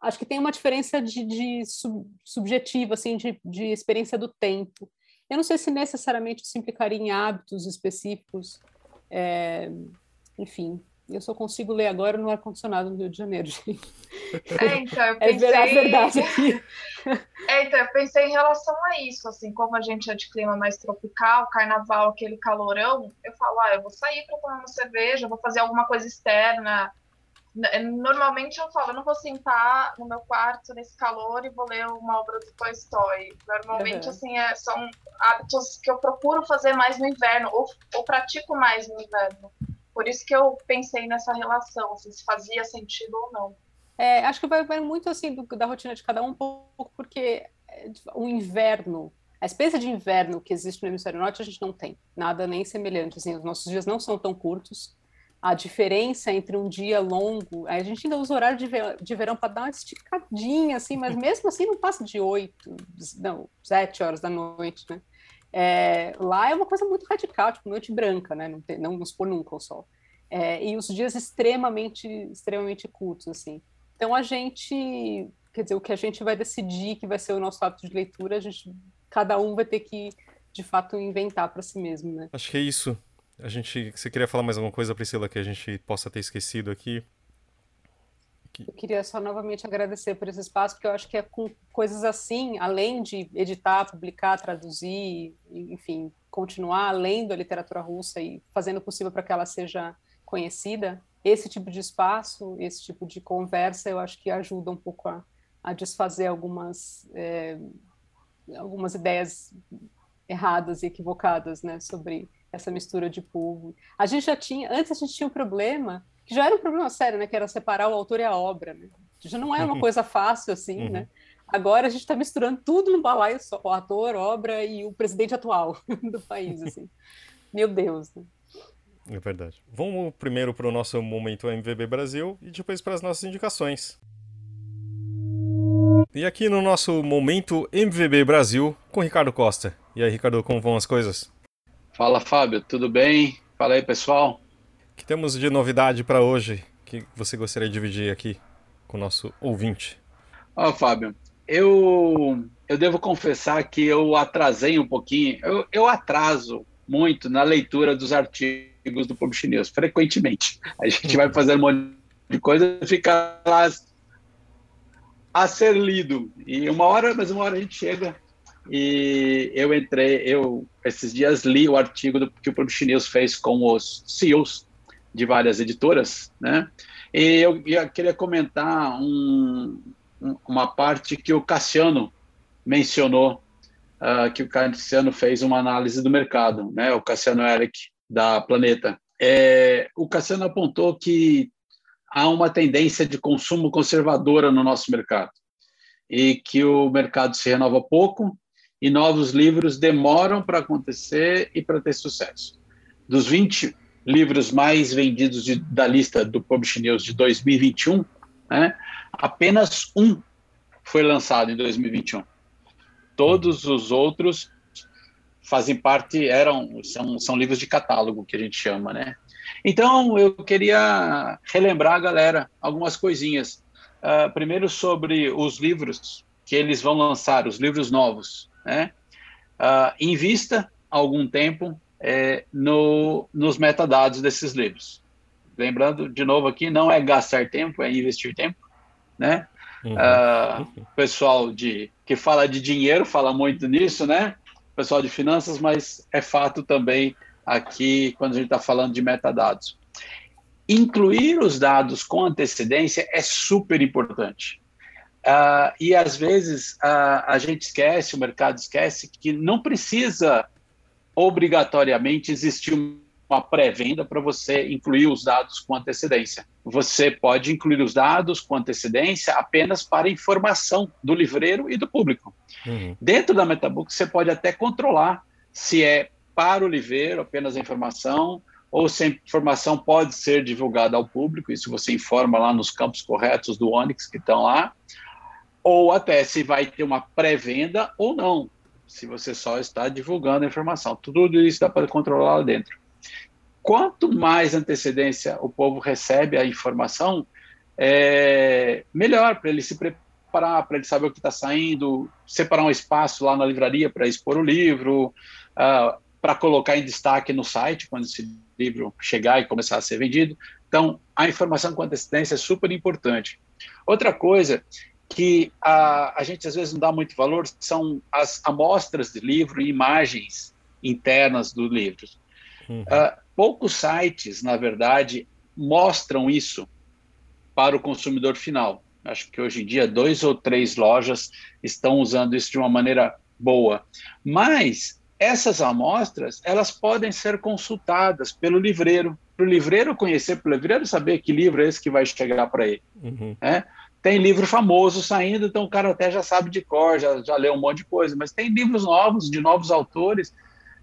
acho que tem uma diferença de, de sub, subjetiva, assim, de, de experiência do tempo. Eu não sei se necessariamente isso implicaria em hábitos específicos, é, enfim, eu só consigo ler agora no ar-condicionado no Rio de Janeiro, gente. É, então, eu pensei... É verdade aqui. É, então, eu pensei em relação a isso, assim, como a gente é de clima mais tropical, carnaval, aquele calorão, eu falo, ah, eu vou sair para tomar uma cerveja, vou fazer alguma coisa externa. Normalmente eu falo, eu não vou sentar no meu quarto nesse calor e vou ler uma obra do Toy Story. Normalmente, uhum. assim, é, são hábitos que eu procuro fazer mais no inverno, ou, ou pratico mais no inverno. Por isso que eu pensei nessa relação, assim, se fazia sentido ou não. É, acho que vai, vai muito assim do, da rotina de cada um, um pouco porque é, o inverno, a espécie de inverno que existe no hemisfério norte a gente não tem nada nem semelhante. Assim, os nossos dias não são tão curtos. A diferença entre um dia longo, a gente ainda usa horário de, ver, de verão para dar uma esticadinha, assim, mas mesmo assim não passa de oito, não, sete horas da noite, né? É, lá é uma coisa muito radical, tipo noite branca, né? Não, tem, não pôr nunca o sol. É, e os dias extremamente, extremamente curtos, assim. Então a gente, quer dizer, o que a gente vai decidir que vai ser o nosso hábito de leitura, a gente, cada um vai ter que, de fato, inventar para si mesmo, né? Acho que é isso. A gente, você queria falar mais alguma coisa, Priscila, que a gente possa ter esquecido aqui? Eu queria só novamente agradecer por esse espaço, porque eu acho que é com coisas assim, além de editar, publicar, traduzir, enfim, continuar além da literatura russa e fazendo o possível para que ela seja conhecida, esse tipo de espaço, esse tipo de conversa, eu acho que ajuda um pouco a, a desfazer algumas, é, algumas ideias erradas e equivocadas né, sobre essa mistura de povo. A gente já tinha, antes a gente tinha um problema, que já era um problema sério, né, que era separar o autor e a obra. Né? Já não é uma coisa fácil assim, uhum. né? Agora a gente está misturando tudo no balaio só, o ator, obra e o presidente atual do país, assim. Meu Deus, né? É verdade. Vamos primeiro para o nosso momento MVB Brasil e depois para as nossas indicações. E aqui no nosso momento MVB Brasil com Ricardo Costa. E aí, Ricardo, como vão as coisas? Fala, Fábio, tudo bem? Fala aí, pessoal. Que temos de novidade para hoje que você gostaria de dividir aqui com o nosso ouvinte? Ó, oh, Fábio, eu, eu devo confessar que eu atrasei um pouquinho, eu, eu atraso muito na leitura dos artigos do Publish News, frequentemente. A gente vai fazer um monte de coisa e fica lá a ser lido. E uma hora, mas uma hora a gente chega e eu entrei, eu esses dias li o artigo do, que o Publish News fez com os CEOs de várias editoras, né? E eu, eu queria comentar um, uma parte que o Cassiano mencionou, uh, que o Cassiano fez uma análise do mercado, né? O Cassiano Eric da Planeta. É, o Cassiano apontou que há uma tendência de consumo conservadora no nosso mercado e que o mercado se renova pouco e novos livros demoram para acontecer e para ter sucesso. Dos 20 livros mais vendidos de, da lista do Publish News de 2021, né, apenas um foi lançado em 2021. Todos os outros fazem parte, eram, são, são livros de catálogo, que a gente chama, né? Então, eu queria relembrar a galera algumas coisinhas. Uh, primeiro, sobre os livros que eles vão lançar, os livros novos, né? Uh, invista algum tempo é, no, nos metadados desses livros. Lembrando, de novo aqui, não é gastar tempo, é investir tempo né? Uhum. Uh, pessoal de que fala de dinheiro fala muito nisso, né? Pessoal de finanças, mas é fato também aqui quando a gente está falando de metadados. Incluir os dados com antecedência é super importante. Uh, e às vezes a gente esquece, o mercado esquece, que não precisa obrigatoriamente existir uma pré-venda para você incluir os dados com antecedência. Você pode incluir os dados com antecedência apenas para informação do livreiro e do público. Uhum. Dentro da Metabook, você pode até controlar se é para o livreiro apenas a informação ou se a informação pode ser divulgada ao público, isso você informa lá nos campos corretos do Onyx que estão lá, ou até se vai ter uma pré-venda ou não, se você só está divulgando a informação. Tudo isso dá para controlar lá dentro quanto mais antecedência o povo recebe a informação, é melhor para ele se preparar, para ele saber o que está saindo, separar um espaço lá na livraria para expor o livro, uh, para colocar em destaque no site quando esse livro chegar e começar a ser vendido. Então, a informação com antecedência é super importante. Outra coisa que a, a gente às vezes não dá muito valor são as amostras de livro e imagens internas do livro. Uhum. Uh, poucos sites, na verdade, mostram isso para o consumidor final. Acho que hoje em dia dois ou três lojas estão usando isso de uma maneira boa. Mas essas amostras elas podem ser consultadas pelo livreiro, para o livreiro conhecer, para o livreiro saber que livro é esse que vai chegar para ele. Uhum. Né? Tem livro famoso saindo, então o cara até já sabe de cor, já, já leu um monte de coisa, mas tem livros novos, de novos autores,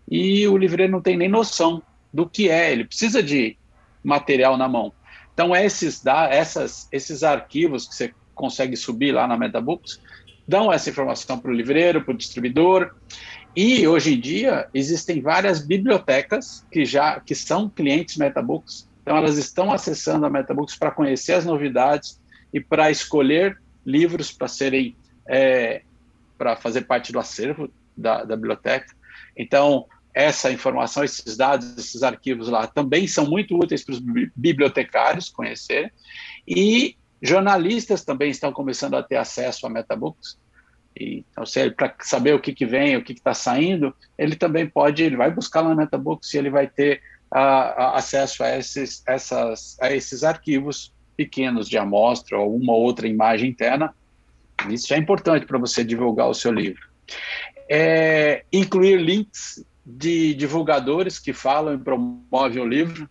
e o livreiro não tem nem noção do que é, ele precisa de material na mão. Então, esses, dá, essas, esses arquivos que você consegue subir lá na MetaBooks dão essa informação para o livreiro, para o distribuidor. E hoje em dia existem várias bibliotecas que já que são clientes MetaBooks. Então elas estão acessando a MetaBooks para conhecer as novidades e para escolher livros para serem é, para fazer parte do acervo da, da biblioteca. Então essa informação, esses dados, esses arquivos lá também são muito úteis para os bibliotecários conhecerem, e jornalistas também estão começando a ter acesso a metabooks. Então, para saber o que, que vem, o que está saindo, ele também pode, ele vai buscar lá na Metabooks e ele vai ter uh, acesso a esses, essas, a esses arquivos pequenos de amostra ou uma outra imagem interna. Isso é importante para você divulgar o seu livro. É, incluir links de divulgadores que falam e promovem o livro.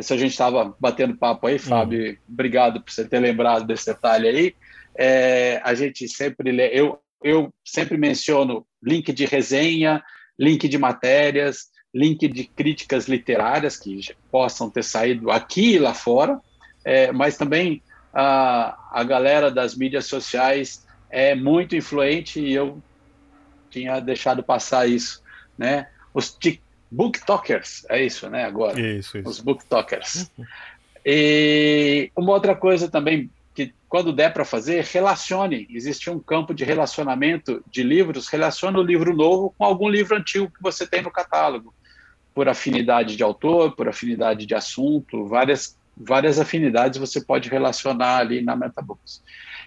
Se a gente estava batendo papo aí, Fábio, hum. obrigado por você ter lembrado desse detalhe aí. É, a gente sempre lê, eu, eu sempre menciono link de resenha, link de matérias, link de críticas literárias que possam ter saído aqui e lá fora, é, mas também a, a galera das mídias sociais é muito influente e eu tinha deixado passar isso, né? Os booktokers, é isso, né? Agora, isso, isso. os booktokers. E uma outra coisa também que quando der para fazer, relacione. Existe um campo de relacionamento de livros, relacione o livro novo com algum livro antigo que você tem no catálogo, por afinidade de autor, por afinidade de assunto, várias várias afinidades você pode relacionar ali na MetaBooks.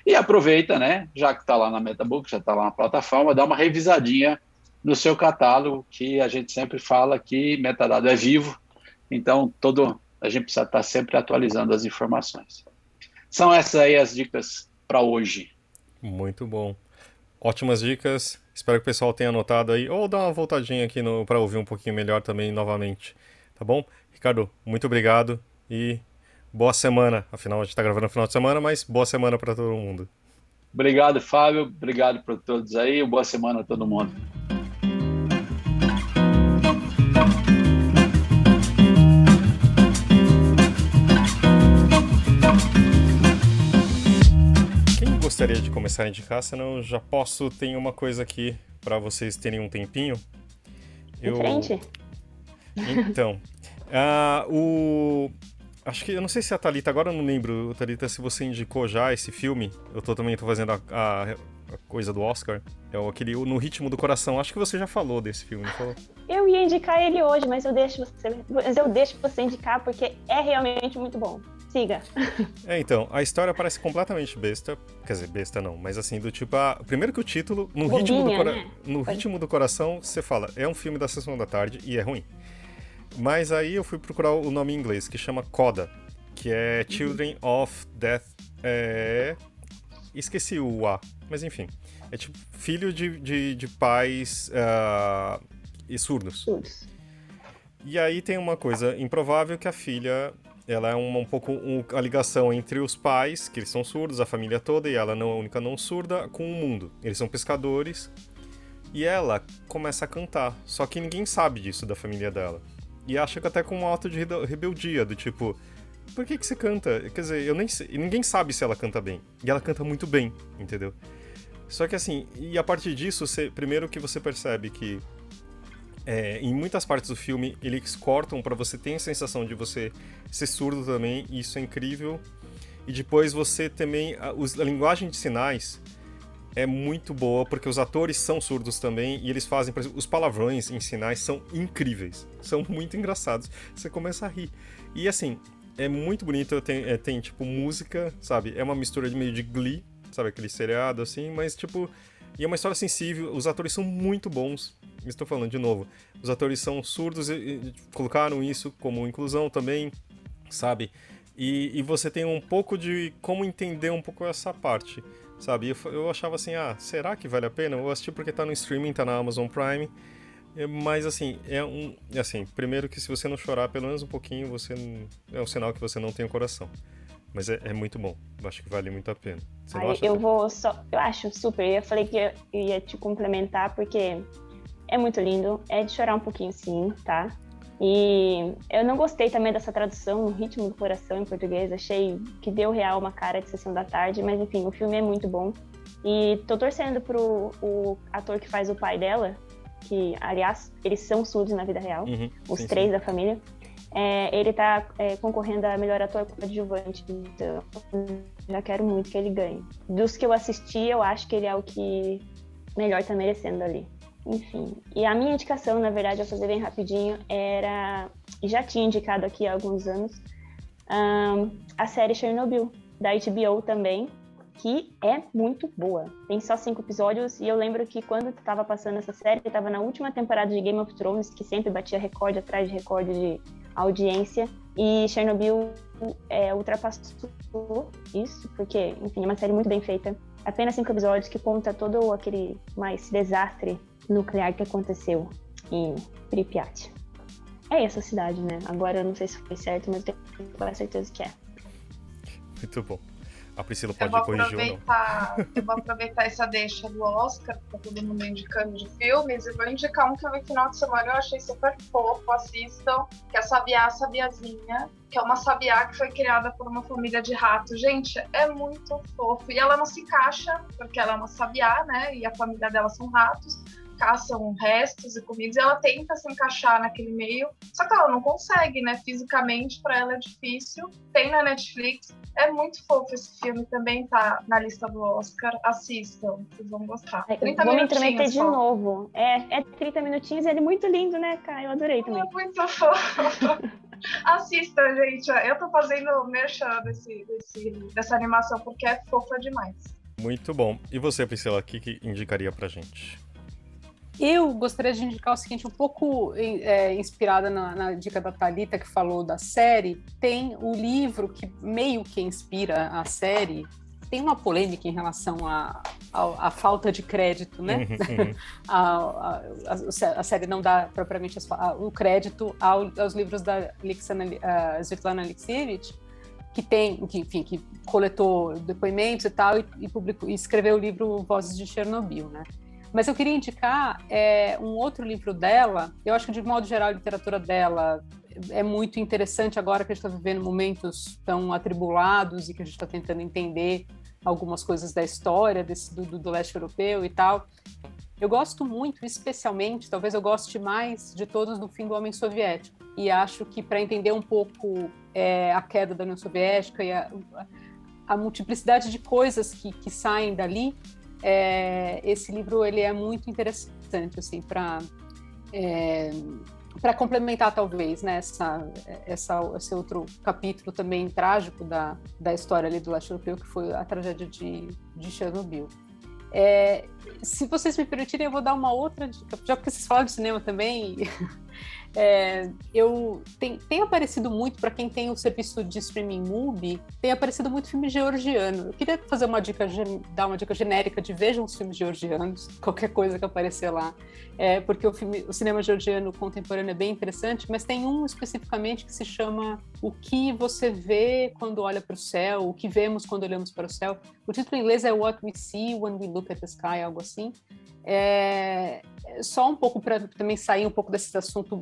E aproveita, né, já que está lá na MetaBooks, já está lá na plataforma, dá uma revisadinha no seu catálogo, que a gente sempre fala que metadado é vivo, então todo a gente precisa estar tá sempre atualizando as informações. São essas aí as dicas para hoje. Muito bom. Ótimas dicas. Espero que o pessoal tenha anotado aí, ou dá uma voltadinha aqui para ouvir um pouquinho melhor também novamente. Tá bom? Ricardo, muito obrigado e boa semana. Afinal, a gente está gravando no final de semana, mas boa semana para todo mundo. Obrigado, Fábio. Obrigado para todos aí. Boa semana a todo mundo. gostaria de começar a indicar, senão já posso. Tem uma coisa aqui para vocês terem um tempinho. Eu... frente? Então, uh, o. Acho que eu não sei se a Thalita, agora eu não lembro, Thalita, se você indicou já esse filme. Eu tô, também tô fazendo a, a, a coisa do Oscar. É o, aquele No Ritmo do Coração. Acho que você já falou desse filme, falou? Eu ia indicar ele hoje, mas eu deixo você, mas eu deixo você indicar porque é realmente muito bom. Siga. É, então, a história parece completamente besta. Quer dizer, besta não, mas assim, do tipo, a... primeiro que o título, no, Bobinha, ritmo, do cora... né? no ritmo do coração, você fala, é um filme da sessão da tarde e é ruim. Mas aí eu fui procurar o nome em inglês, que chama Coda, que é Children uhum. of Death. É... Esqueci o A, mas enfim. É tipo filho de, de, de pais uh, e surdos. Surdos. E aí tem uma coisa improvável que a filha ela é uma, um pouco um, a ligação entre os pais, que eles são surdos, a família toda, e ela não é a única não surda, com o mundo. Eles são pescadores. E ela começa a cantar, só que ninguém sabe disso da família dela. E acha que até com um ato de rebeldia, do tipo, por que, que você canta? Quer dizer, eu nem sei, ninguém sabe se ela canta bem. E ela canta muito bem, entendeu? Só que assim, e a partir disso, você, primeiro que você percebe que é, em muitas partes do filme eles cortam para você ter a sensação de você ser surdo também, e isso é incrível. E depois você também. A, a linguagem de sinais é muito boa, porque os atores são surdos também, e eles fazem, por exemplo, os palavrões em sinais são incríveis. São muito engraçados. Você começa a rir. E assim, é muito bonito, tem, é, tem tipo música, sabe? É uma mistura de meio de Glee, sabe? Aquele seriado assim, mas tipo. E é uma história sensível, os atores são muito bons estou falando de novo, os atores são surdos e, e colocaram isso como inclusão também, sabe? E, e, você tem um pouco de como entender um pouco essa parte, sabe? Eu, eu achava assim, ah, será que vale a pena? Eu assisti porque tá no streaming, tá na Amazon Prime, é, mas assim, é um. É assim, primeiro que se você não chorar pelo menos um pouquinho, você é um sinal que você não tem o coração. Mas é, é muito bom. Eu acho que vale muito a pena. Você Aí, eu vou só. Eu acho super. Eu falei que eu ia te complementar, porque é muito lindo, é de chorar um pouquinho sim, tá? E eu não gostei também dessa tradução, o ritmo do coração em português, achei que deu real uma cara de sessão da tarde, mas enfim, o filme é muito bom. E tô torcendo pro o ator que faz o pai dela, que aliás, eles são surdos na vida real, uhum, os sim, três sim. da família. É, ele tá é, concorrendo a melhor ator coadjuvante, então já quero muito que ele ganhe. Dos que eu assisti, eu acho que ele é o que melhor tá merecendo ali. Enfim. E a minha indicação, na verdade, eu fazer bem rapidinho, era. Já tinha indicado aqui há alguns anos, um, a série Chernobyl, da HBO também, que é muito boa. Tem só cinco episódios e eu lembro que quando estava passando essa série, estava na última temporada de Game of Thrones, que sempre batia recorde atrás de recorde de audiência, e Chernobyl é, ultrapassou isso, porque, enfim, é uma série muito bem feita. Apenas cinco episódios que conta todo aquele mais desastre nuclear que aconteceu em Pripyat. É essa cidade, né? Agora eu não sei se foi certo, mas eu tenho quase certeza que é. Muito bom. A Priscila pode corrigir ou não. Eu vou aproveitar essa deixa do Oscar, que tá todo mundo indicando de filmes, e vou indicar um que eu vi no final de semana eu achei super fofo, assistam, que é Sabiá Sabiazinha, que é uma sabiá que foi criada por uma família de ratos. Gente, é muito fofo. E ela não se encaixa, porque ela é uma sabiá, né? E a família dela são ratos caçam restos e comidas, e ela tenta se encaixar naquele meio, só que ela não consegue, né? Fisicamente, para ela é difícil. Tem na Netflix, é muito fofo esse filme, também tá na lista do Oscar. Assistam, vocês vão gostar. É, 30 vou me intrometer de novo. É, é 30 minutinhos e ele é muito lindo, né, Cara? Eu adorei também. É muito fofo. Assista, gente. Eu tô fazendo merchan desse, desse, dessa animação porque é fofa demais. Muito bom. E você, Priscila, o que, que indicaria pra gente? Eu gostaria de indicar o seguinte, um pouco é, inspirada na, na, dica da Talita que falou da série, tem o livro que meio que inspira a série. Tem uma polêmica em relação à a, a, a, falta de crédito, né? Uhum, uhum. a, a, série não dá propriamente o crédito ao, aos livros da Alexana, uh, Svetlana Alexievich, que tem, que, enfim, que coletou depoimentos e tal e, e, publicou, e escreveu o livro Vozes de Chernobyl, né? Mas eu queria indicar é, um outro livro dela. Eu acho que, de modo geral, a literatura dela é muito interessante agora que a gente está vivendo momentos tão atribulados e que a gente está tentando entender algumas coisas da história desse, do, do, leste europeu e tal. Eu gosto muito, especialmente, talvez eu goste mais de todos do fim do Homem Soviético. E acho que para entender um pouco é, a queda da União Soviética e a, a multiplicidade de coisas que, que saem dali, é, esse livro ele é muito interessante assim para é, para complementar talvez né, essa, essa, esse outro capítulo também trágico da, da história ali do leste europeu que foi a tragédia de, de Chernobyl. É, se vocês me permitirem, eu vou dar uma outra dica, já porque vocês falam de cinema também, é, eu tem, tem aparecido muito para quem tem o serviço de streaming Mubi, tem aparecido muito filme georgiano. Eu queria fazer uma dica, dar uma dica genérica de vejam os filmes georgianos, qualquer coisa que aparecer lá, é, porque o, filme, o cinema georgiano contemporâneo é bem interessante, mas tem um especificamente que se chama O que você vê quando olha para o céu, o que vemos quando olhamos para o céu. O título em inglês é What We See When We Look at the Sky, algo assim. É, só um pouco para também sair um pouco desse assunto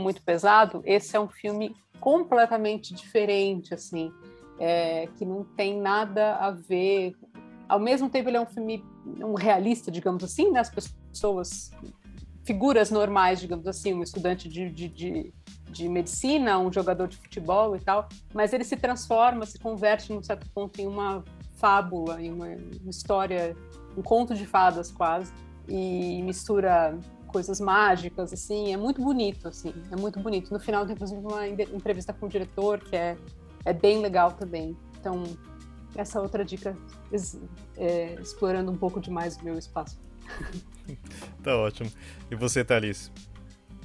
muito pesado, esse é um filme completamente diferente, assim, é, que não tem nada a ver. Ao mesmo tempo, ele é um filme um realista, digamos assim, né? As pessoas, figuras normais, digamos assim, um estudante de, de, de, de medicina, um jogador de futebol e tal, mas ele se transforma, se converte, num certo ponto, em uma fábula, em uma história, um conto de fadas quase e mistura coisas mágicas, assim, é muito bonito, assim, é muito bonito. No final tem, inclusive, uma entrevista com o diretor, que é, é bem legal também. Então, essa outra dica, é, explorando um pouco demais o meu espaço. tá ótimo. E você, Thalys?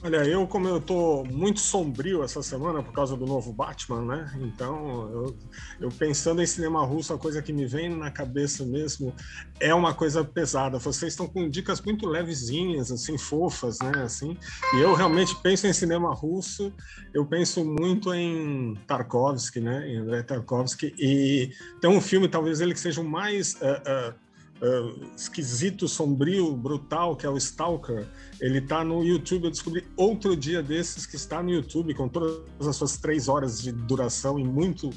Olha, eu, como eu tô muito sombrio essa semana por causa do novo Batman, né? Então, eu, eu, pensando em cinema russo, a coisa que me vem na cabeça mesmo é uma coisa pesada. Vocês estão com dicas muito levezinhas, assim, fofas, né? Assim, e eu realmente penso em cinema russo, eu penso muito em Tarkovsky, né? Em Andrei Tarkovsky, e tem um filme, talvez ele que seja o mais. Uh, uh, uh, esquisito, sombrio, brutal, que é o Stalker, ele está no YouTube. Eu descobri outro dia desses que está no YouTube, com todas as suas três horas de duração e muito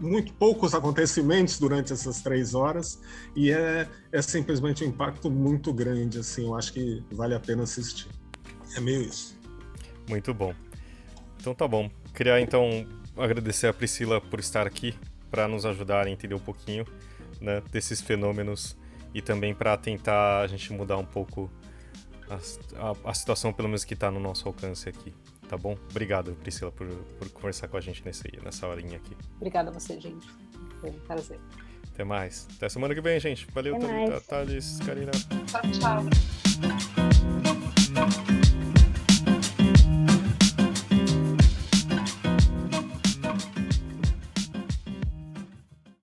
muito poucos acontecimentos durante essas três horas e é, é simplesmente um impacto muito grande assim eu acho que vale a pena assistir. É meio isso. Muito bom. Então tá bom. Queria então agradecer a Priscila por estar aqui para nos ajudar a entender um pouquinho né, desses fenômenos e também para tentar a gente mudar um pouco a, a, a situação, pelo menos, que está no nosso alcance aqui. Tá bom? Obrigado, Priscila, por, por conversar com a gente nesse, nessa horinha aqui. Obrigada a você, gente. Foi um prazer. Até mais. Até semana que vem, gente. Valeu. Thales, Karina. Tchau, tchau.